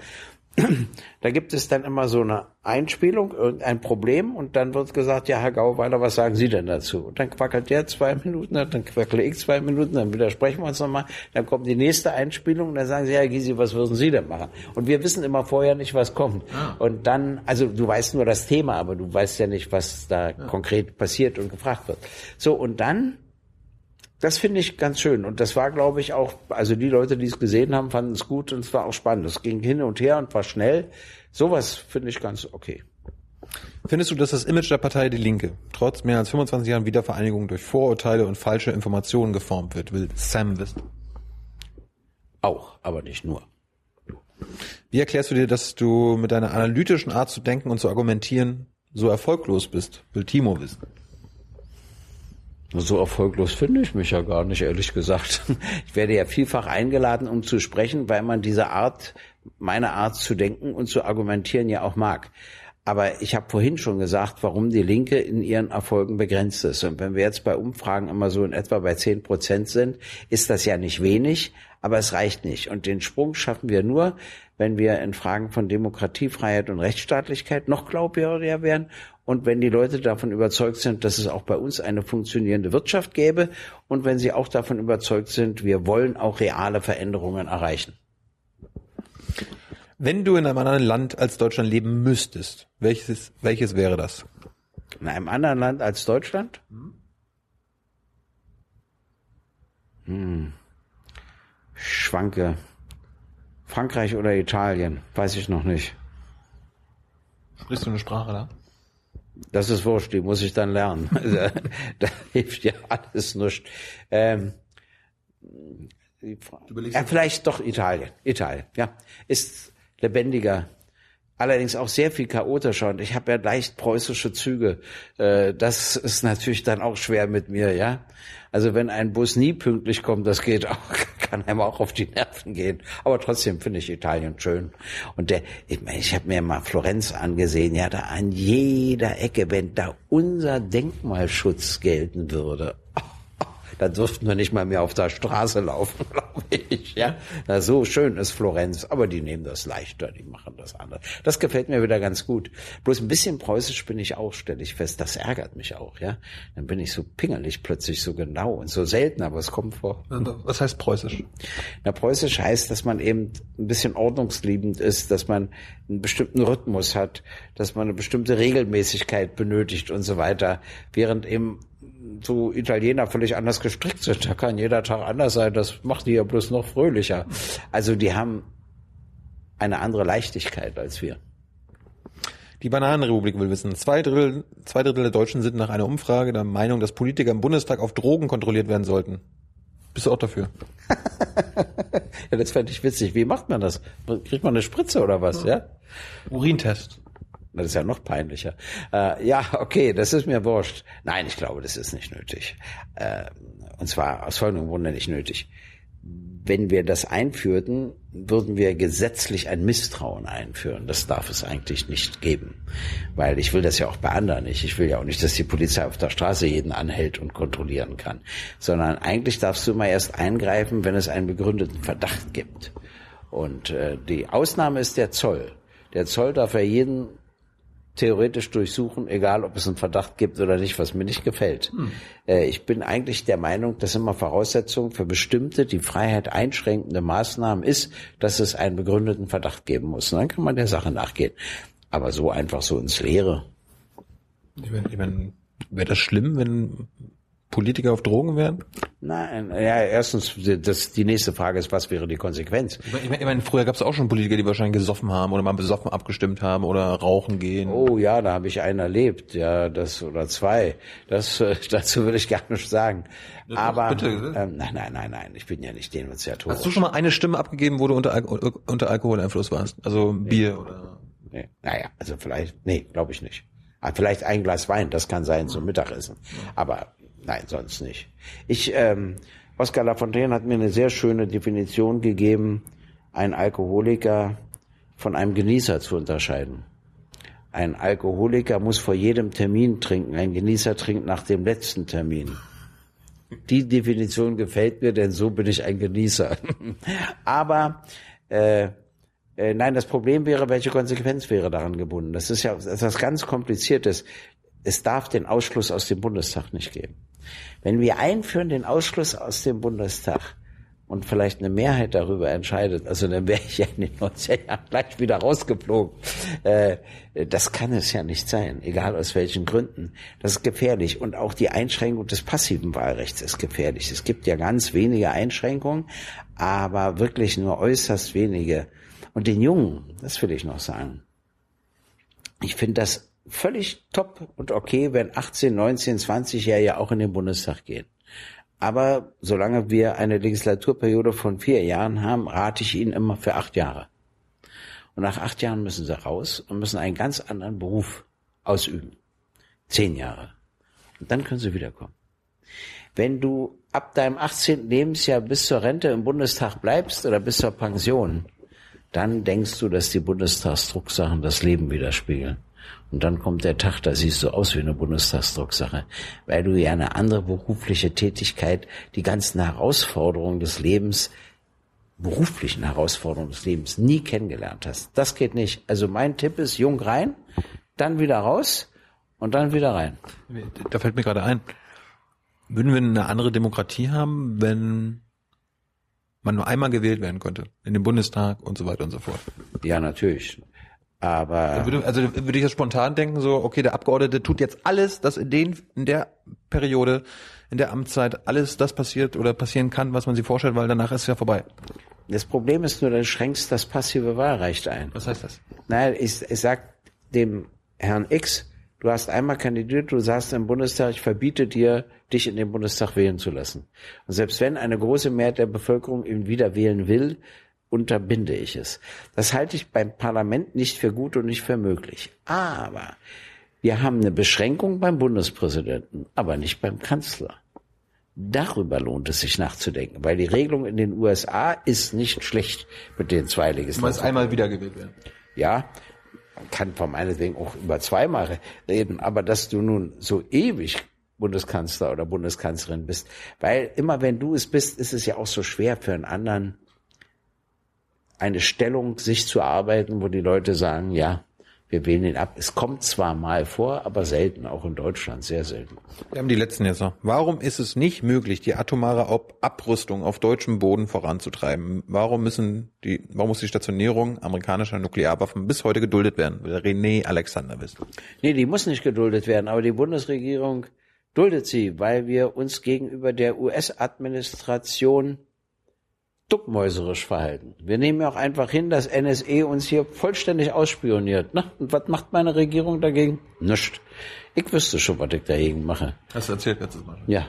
da gibt es dann immer so eine Einspielung, irgendein Problem und dann wird gesagt, ja, Herr Gauweiler, was sagen Sie denn dazu? Und dann quackelt der zwei Minuten, dann quackle ich zwei Minuten, dann widersprechen wir uns nochmal, dann kommt die nächste Einspielung und dann sagen Sie, Herr Gysi, was würden Sie denn machen? Und wir wissen immer vorher nicht, was kommt. Ah. Und dann, also du weißt nur das Thema, aber du weißt ja nicht, was da ja. konkret passiert und gefragt wird. So, und dann das finde ich ganz schön. Und das war, glaube ich, auch, also die Leute, die es gesehen haben, fanden es gut und es war auch spannend. Es ging hin und her und war schnell. Sowas finde ich ganz okay. Findest du, dass das Image der Partei Die Linke trotz mehr als 25 Jahren Wiedervereinigung durch Vorurteile und falsche Informationen geformt wird, will Sam wissen? Auch, aber nicht nur. Wie erklärst du dir, dass du mit deiner analytischen Art zu denken und zu argumentieren so erfolglos bist, will Timo wissen. So erfolglos finde ich mich ja gar nicht, ehrlich gesagt. Ich werde ja vielfach eingeladen, um zu sprechen, weil man diese Art, meine Art zu denken und zu argumentieren ja auch mag. Aber ich habe vorhin schon gesagt, warum die Linke in ihren Erfolgen begrenzt ist. Und wenn wir jetzt bei Umfragen immer so in etwa bei zehn Prozent sind, ist das ja nicht wenig, aber es reicht nicht. Und den Sprung schaffen wir nur, wenn wir in Fragen von Demokratie, Freiheit und Rechtsstaatlichkeit noch glaubwürdiger werden und wenn die Leute davon überzeugt sind, dass es auch bei uns eine funktionierende Wirtschaft gäbe und wenn sie auch davon überzeugt sind, wir wollen auch reale Veränderungen erreichen. Wenn du in einem anderen Land als Deutschland leben müsstest, welches, welches wäre das? In einem anderen Land als Deutschland? Hm. Schwanke. Frankreich oder Italien? Weiß ich noch nicht. Sprichst du eine Sprache da? Das ist wurscht, die muss ich dann lernen. da, da hilft ja alles nicht. Ähm, ja, vielleicht doch Italien. Italien, ja. Ist lebendiger. Allerdings auch sehr viel chaotischer und ich habe ja leicht preußische Züge. Äh, das ist natürlich dann auch schwer mit mir, ja. Also wenn ein Bus nie pünktlich kommt, das geht auch, kann einem auch auf die Nerven gehen. Aber trotzdem finde ich Italien schön. Und der, ich meine, ich habe mir mal Florenz angesehen, ja, da an jeder Ecke, wenn da unser Denkmalschutz gelten würde da dürften wir nicht mal mehr auf der Straße laufen, glaube ich. Ja, Na, so schön ist Florenz, aber die nehmen das leichter, die machen das anders. Das gefällt mir wieder ganz gut. Bloß ein bisschen preußisch bin ich auch, stelle ich fest. Das ärgert mich auch, ja. Dann bin ich so pingelig plötzlich so genau und so selten, aber es kommt vor. Was heißt preußisch? Na, preußisch heißt, dass man eben ein bisschen ordnungsliebend ist, dass man einen bestimmten Rhythmus hat, dass man eine bestimmte Regelmäßigkeit benötigt und so weiter, während eben so Italiener völlig anders gestrickt sind. Da kann jeder Tag anders sein. Das macht die ja bloß noch fröhlicher. Also die haben eine andere Leichtigkeit als wir. Die Bananenrepublik will wissen, zwei Drittel, zwei Drittel der Deutschen sind nach einer Umfrage der Meinung, dass Politiker im Bundestag auf Drogen kontrolliert werden sollten. Bist du auch dafür? ja, das fände ich witzig. Wie macht man das? Kriegt man eine Spritze oder was, ja? Urintest. Das ist ja noch peinlicher. Äh, ja, okay, das ist mir wurscht. Nein, ich glaube, das ist nicht nötig. Äh, und zwar aus folgendem Grunde nicht nötig. Wenn wir das einführten, würden wir gesetzlich ein Misstrauen einführen. Das darf es eigentlich nicht geben. Weil ich will das ja auch bei anderen nicht. Ich will ja auch nicht, dass die Polizei auf der Straße jeden anhält und kontrollieren kann. Sondern eigentlich darfst du immer erst eingreifen, wenn es einen begründeten Verdacht gibt. Und äh, die Ausnahme ist der Zoll. Der Zoll darf ja jeden theoretisch durchsuchen, egal ob es einen Verdacht gibt oder nicht, was mir nicht gefällt. Hm. Äh, ich bin eigentlich der Meinung, dass immer Voraussetzung für bestimmte, die Freiheit einschränkende Maßnahmen ist, dass es einen begründeten Verdacht geben muss. Und dann kann man der Sache nachgehen. Aber so einfach so ins Leere. Ich meine, ich mein, wäre das schlimm, wenn Politiker auf Drogen wären? Nein, ja, erstens, das, die nächste Frage ist, was wäre die Konsequenz? Ich meine, ich meine früher gab es auch schon Politiker, die wahrscheinlich gesoffen haben oder mal besoffen abgestimmt haben oder rauchen gehen. Oh ja, da habe ich einen erlebt, ja, das oder zwei. Das äh, dazu würde ich gar nicht sagen. Das Aber bitte, ähm, nein, nein, nein, nein, ich bin ja nicht Denunziator. Hast du schon mal eine Stimme abgegeben, wo du unter, Al unter Alkoholeinfluss warst? Also Bier nee. oder? Nee. Naja, also vielleicht, nee, glaube ich nicht. Ah, vielleicht ein Glas Wein, das kann sein zum Mittagessen. Aber Nein, sonst nicht. Ich, ähm, Oskar Lafontaine hat mir eine sehr schöne Definition gegeben, einen Alkoholiker von einem Genießer zu unterscheiden. Ein Alkoholiker muss vor jedem Termin trinken, ein Genießer trinkt nach dem letzten Termin. Die Definition gefällt mir, denn so bin ich ein Genießer. Aber äh, äh, nein, das Problem wäre, welche Konsequenz wäre daran gebunden. Das ist ja etwas ganz Kompliziertes. Es darf den Ausschluss aus dem Bundestag nicht geben. Wenn wir einführen den Ausschluss aus dem Bundestag und vielleicht eine Mehrheit darüber entscheidet, also dann wäre ich ja in den 90er Jahren gleich wieder rausgeflogen. Äh, das kann es ja nicht sein, egal aus welchen Gründen. Das ist gefährlich. Und auch die Einschränkung des passiven Wahlrechts ist gefährlich. Es gibt ja ganz wenige Einschränkungen, aber wirklich nur äußerst wenige. Und den Jungen, das will ich noch sagen. Ich finde das völlig top und okay, wenn 18, 19, 20-Jährige auch in den Bundestag gehen. Aber solange wir eine Legislaturperiode von vier Jahren haben, rate ich Ihnen immer für acht Jahre. Und nach acht Jahren müssen Sie raus und müssen einen ganz anderen Beruf ausüben. Zehn Jahre. Und dann können sie wiederkommen. Wenn du ab deinem 18. Lebensjahr bis zur Rente im Bundestag bleibst oder bis zur Pension, dann denkst du, dass die Bundestagsdrucksachen das Leben widerspiegeln. Und dann kommt der Tag, da siehst du aus wie eine Bundestagsdrucksache, weil du ja eine andere berufliche Tätigkeit, die ganzen Herausforderungen des Lebens, beruflichen Herausforderungen des Lebens nie kennengelernt hast. Das geht nicht. Also mein Tipp ist, jung rein, dann wieder raus und dann wieder rein. Da fällt mir gerade ein. Würden wir eine andere Demokratie haben, wenn man nur einmal gewählt werden könnte? In den Bundestag und so weiter und so fort. Ja, natürlich. Aber. Würde, also würde ich jetzt spontan denken, so, okay, der Abgeordnete tut jetzt alles, dass in den, in der Periode, in der Amtszeit alles das passiert oder passieren kann, was man sich vorstellt, weil danach ist es ja vorbei. Das Problem ist nur, du schränkst das passive Wahlrecht ein. Was heißt das? Naja, ich, ich sag dem Herrn X, du hast einmal kandidiert, du saßt im Bundestag, ich verbiete dir, dich in den Bundestag wählen zu lassen. Und selbst wenn eine große Mehrheit der Bevölkerung ihn wieder wählen will, unterbinde ich es. Das halte ich beim Parlament nicht für gut und nicht für möglich. Aber wir haben eine Beschränkung beim Bundespräsidenten, aber nicht beim Kanzler. Darüber lohnt es sich nachzudenken, weil die Regelung in den USA ist nicht schlecht mit den zwei Legislaturen. Du meinst einmal wiedergewählt werden? Ja, man kann von meinetwegen auch über zweimal reden, aber dass du nun so ewig Bundeskanzler oder Bundeskanzlerin bist, weil immer wenn du es bist, ist es ja auch so schwer für einen anderen eine Stellung sich zu erarbeiten, wo die Leute sagen, ja, wir wählen ihn ab. Es kommt zwar mal vor, aber selten, auch in Deutschland, sehr selten. Wir haben die letzten jetzt noch. Warum ist es nicht möglich, die atomare Abrüstung auf deutschem Boden voranzutreiben? Warum müssen die, warum muss die Stationierung amerikanischer Nuklearwaffen bis heute geduldet werden? Will René Alexander wissen. Nee, die muss nicht geduldet werden, aber die Bundesregierung duldet sie, weil wir uns gegenüber der US-Administration duckmäuserisch verhalten. Wir nehmen ja auch einfach hin, dass NSE uns hier vollständig ausspioniert. Ne? Und was macht meine Regierung dagegen? Nichts. Ich wüsste schon, was ich dagegen mache. Hast du erzählt letztes Mal. Ja.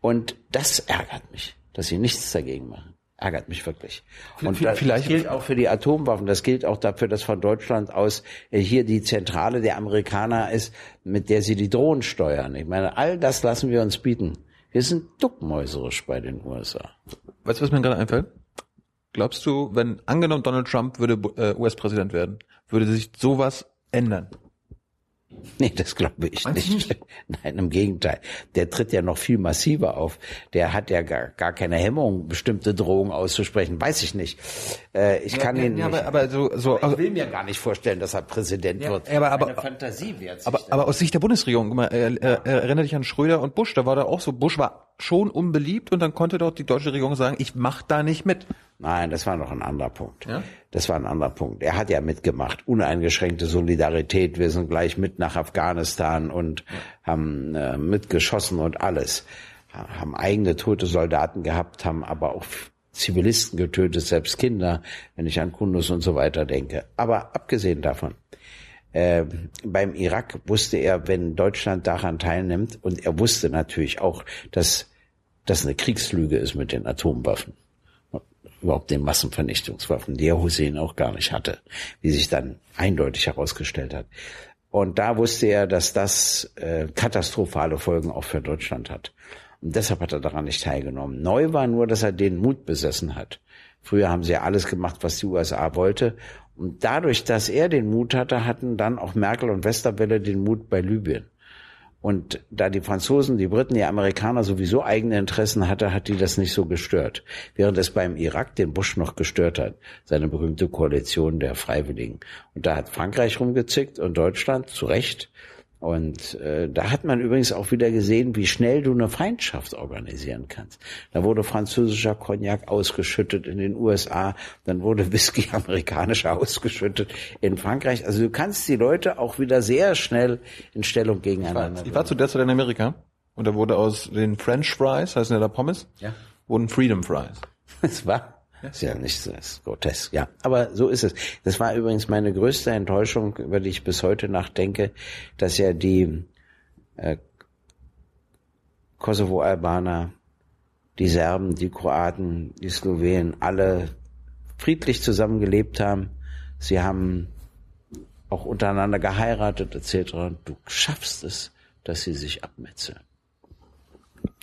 Und das ärgert mich, dass sie nichts dagegen machen. Ärgert mich wirklich. Und das Vielleicht- gilt auch für die Atomwaffen. Das gilt auch dafür, dass von Deutschland aus äh, hier die Zentrale der Amerikaner ist, mit der sie die Drohnen steuern. Ich meine, all das lassen wir uns bieten. Wir sind duckmäuserisch bei den USA. Weißt du, was mir gerade einfällt? Glaubst du, wenn angenommen Donald Trump würde äh, US-Präsident werden, würde sich sowas ändern? Nee, das glaube ich Meinst du nicht. Nein, im Gegenteil. Der tritt ja noch viel massiver auf. Der hat ja gar, gar keine Hemmung, bestimmte Drohungen auszusprechen. Weiß ich nicht. Äh, ich kann ihn ja, nicht. aber, aber so, so ich will mir gar nicht vorstellen, dass er Präsident wird. aber- aber- Eine Fantasie wehrt Aber, aber aus Sicht der Bundesregierung, guck mal, äh, äh, erinnere dich an Schröder und Bush, da war da auch so, Bush war schon unbeliebt und dann konnte doch die deutsche Regierung sagen, ich mach da nicht mit. Nein, das war noch ein anderer Punkt. Ja? Das war ein anderer Punkt. Er hat ja mitgemacht. Uneingeschränkte Solidarität. Wir sind gleich mit nach Afghanistan und haben äh, mitgeschossen und alles. Ha- Haben eigene tote Soldaten gehabt, haben aber auch Zivilisten getötet, selbst Kinder, wenn ich an Kundus und so weiter denke. Aber abgesehen davon, äh, beim Irak wusste er, wenn Deutschland daran teilnimmt, und er wusste natürlich auch, dass das eine Kriegslüge ist mit den Atomwaffen überhaupt den Massenvernichtungswaffen, die Herr Hussein auch gar nicht hatte, wie sich dann eindeutig herausgestellt hat. Und da wusste er, dass das äh, katastrophale Folgen auch für Deutschland hat. Und deshalb hat er daran nicht teilgenommen. Neu war nur, dass er den Mut besessen hat. Früher haben sie ja alles gemacht, was die USA wollte. Und dadurch, dass er den Mut hatte, hatten dann auch Merkel und Westerwelle den Mut bei Libyen. Und da die Franzosen, die Briten, die Amerikaner sowieso eigene Interessen hatte, hat die das nicht so gestört. Während es beim Irak den Bush noch gestört hat, seine berühmte Koalition der Freiwilligen. Und da hat Frankreich rumgezickt und Deutschland zu Recht. Und äh, da hat man übrigens auch wieder gesehen, wie schnell du eine Feindschaft organisieren kannst. Da wurde französischer Cognac ausgeschüttet in den USA, dann wurde Whisky amerikanischer ausgeschüttet in Frankreich. Also du kannst die Leute auch wieder sehr schnell in Stellung gegeneinander Ich war zu der Zeit in Amerika und da wurde aus den French Fries, heißen ja da Pommes, Ja. wurden Freedom Fries. Es war. Ist ja nicht so, ist grotesk, ja. Aber so ist es. Das war übrigens meine größte Enttäuschung, über die ich bis heute nachdenke, dass ja die äh, Kosovo-Albaner, die Serben, die Kroaten, die Slowenen alle friedlich zusammengelebt haben. Sie haben auch untereinander geheiratet etc. Du schaffst es, dass sie sich abmetzeln.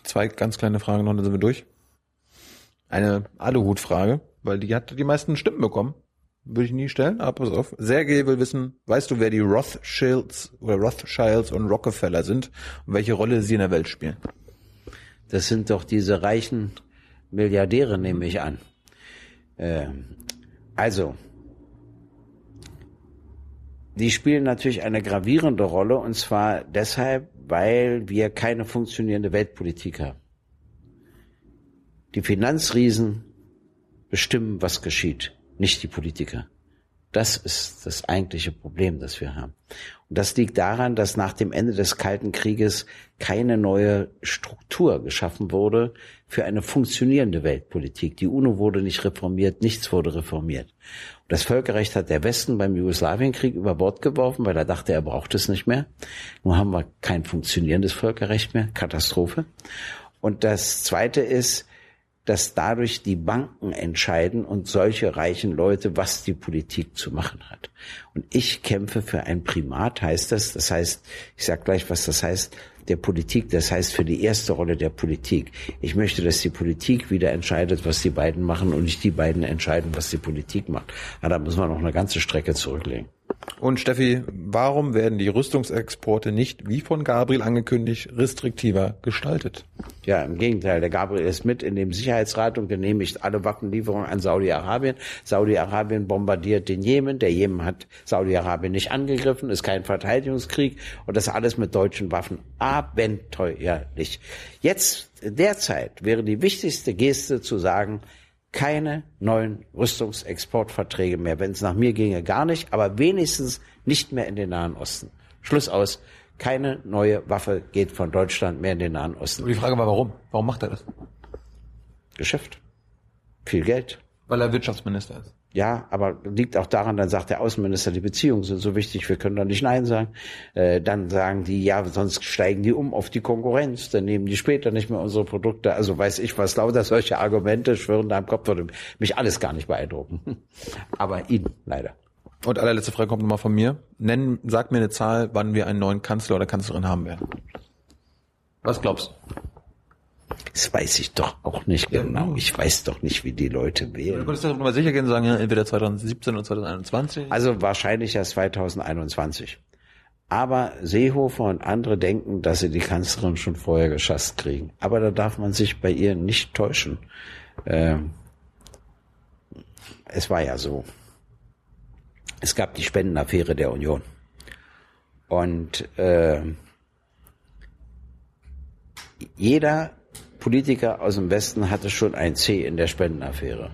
Zwei ganz kleine Fragen noch, dann sind wir durch. Eine Aluhut-Frage, weil die hat die meisten Stimmen bekommen. Würde ich nie stellen, aber pass auf. Sergej will wissen, weißt du, wer die Rothschilds oder Rothschilds und Rockefeller sind und welche Rolle sie in der Welt spielen? Das sind doch diese reichen Milliardäre, nehme ich an. Ähm, also, die spielen natürlich eine gravierende Rolle und zwar deshalb, weil wir keine funktionierende Weltpolitik haben. Die Finanzriesen bestimmen, was geschieht, nicht die Politiker. Das ist das eigentliche Problem, das wir haben. Und das liegt daran, dass nach dem Ende des Kalten Krieges keine neue Struktur geschaffen wurde für eine funktionierende Weltpolitik. Die UNO wurde nicht reformiert, nichts wurde reformiert. Und das Völkerrecht hat der Westen beim Jugoslawienkrieg über Bord geworfen, weil er dachte, er braucht es nicht mehr. Nun haben wir kein funktionierendes Völkerrecht mehr. Katastrophe. Und das Zweite ist, dass dadurch die Banken entscheiden und solche reichen Leute, was die Politik zu machen hat. Und ich kämpfe für ein Primat, heißt das. Das heißt, ich sage gleich, was das heißt, der Politik, das heißt für die erste Rolle der Politik. Ich möchte, dass die Politik wieder entscheidet, was die beiden machen und nicht die beiden entscheiden, was die Politik macht. Aber da müssen wir noch eine ganze Strecke zurücklegen. Und Steffi, warum werden die Rüstungsexporte nicht, wie von Gabriel angekündigt, restriktiver gestaltet? Ja, im Gegenteil. Der Gabriel ist mit in dem Sicherheitsrat und genehmigt alle Waffenlieferungen an Saudi-Arabien. Saudi-Arabien bombardiert den Jemen. Der Jemen hat Saudi-Arabien nicht angegriffen, ist kein Verteidigungskrieg und das alles mit deutschen Waffen. Abenteuerlich. Jetzt, derzeit, wäre die wichtigste Geste zu sagen, keine neuen Rüstungsexportverträge mehr. Wenn es nach mir ginge, gar nicht, aber wenigstens nicht mehr in den Nahen Osten. Schluss aus. Keine neue Waffe geht von Deutschland mehr in den Nahen Osten. Und die Frage war, warum? Warum macht er das? Geschäft. Viel Geld. Weil er Wirtschaftsminister ist. Ja, aber liegt auch daran, dann sagt der Außenminister, die Beziehungen sind so wichtig, wir können da nicht Nein sagen. Äh, dann sagen die, ja, sonst steigen die um auf die Konkurrenz, dann nehmen die später nicht mehr unsere Produkte. Also weiß ich was, lauter solche Argumente schwören da im Kopf, würde mich alles gar nicht beeindrucken. Aber ihn leider. Und allerletzte Frage kommt nochmal von mir. Nenn, sag mir eine Zahl, wann wir einen neuen Kanzler oder Kanzlerin haben werden. Was glaubst du? Das weiß ich doch auch nicht genau. Ich weiß doch nicht, wie die Leute wählen. Du könntest doch mal sicher gehen und sagen, ja, entweder 2017 oder 2021. Also wahrscheinlich erst 2021. Aber Seehofer und andere denken, dass sie die Kanzlerin schon vorher geschasst kriegen. Aber da darf man sich bei ihr nicht täuschen. Ähm, es war ja so. Es gab die Spendenaffäre der Union. Und äh, jeder Politiker aus dem Westen hatte schon ein C in der Spendenaffäre.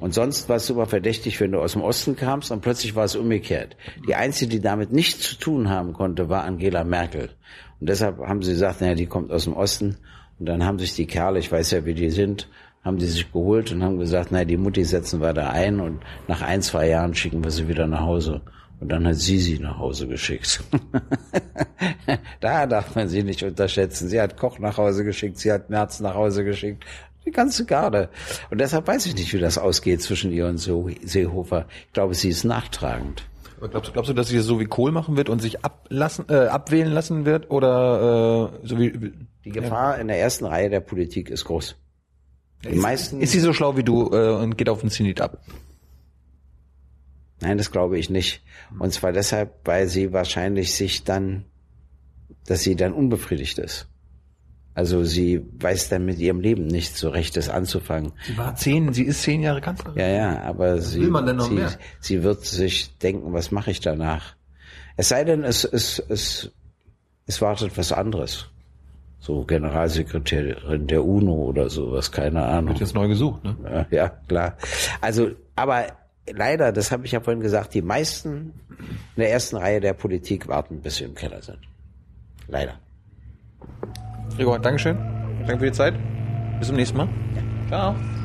Und sonst war es super verdächtig, wenn du aus dem Osten kamst und plötzlich war es umgekehrt. Die einzige, die damit nichts zu tun haben konnte, war Angela Merkel. Und deshalb haben sie gesagt, naja, die kommt aus dem Osten. Und dann haben sich die Kerle, ich weiß ja, wie die sind, haben die sich geholt und haben gesagt, naja, die Mutti setzen wir da ein und nach ein, zwei Jahren schicken wir sie wieder nach Hause. Und dann hat sie sie nach Hause geschickt. da darf man sie nicht unterschätzen. Sie hat Koch nach Hause geschickt, sie hat Merz nach Hause geschickt. Die ganze Garde. Und deshalb weiß ich nicht, wie das ausgeht zwischen ihr und Seehofer. Ich glaube, sie ist nachtragend. Aber glaubst, glaubst du, dass sie das so wie Kohl machen wird und sich ablassen, äh, abwählen lassen wird? Oder äh, so wie Die Gefahr ja. in der ersten Reihe der Politik ist groß. Die ist, meisten ist sie so schlau wie du äh, und geht auf den Zenit ab? Nein, das glaube ich nicht. Und zwar deshalb, weil sie wahrscheinlich sich dann, dass sie dann unbefriedigt ist. Also sie weiß dann mit ihrem Leben nicht so rechtes anzufangen. Sie war zehn, sie ist zehn Jahre Kanzlerin. Ja, ja, aber was sie, sie, sie, wird sich denken, was mache ich danach? Es sei denn, es, es, es, es wartet was anderes. So Generalsekretärin der UNO oder sowas, keine Ahnung. Wird jetzt neu gesucht, ne? Ja, klar. Also, aber leider, das habe ich ja vorhin gesagt, die meisten in der ersten Reihe der Politik warten, bis sie im Keller sind. Leider. Gregor, Dankeschön. Danke für die Zeit. Bis zum nächsten Mal. Ja. Ciao.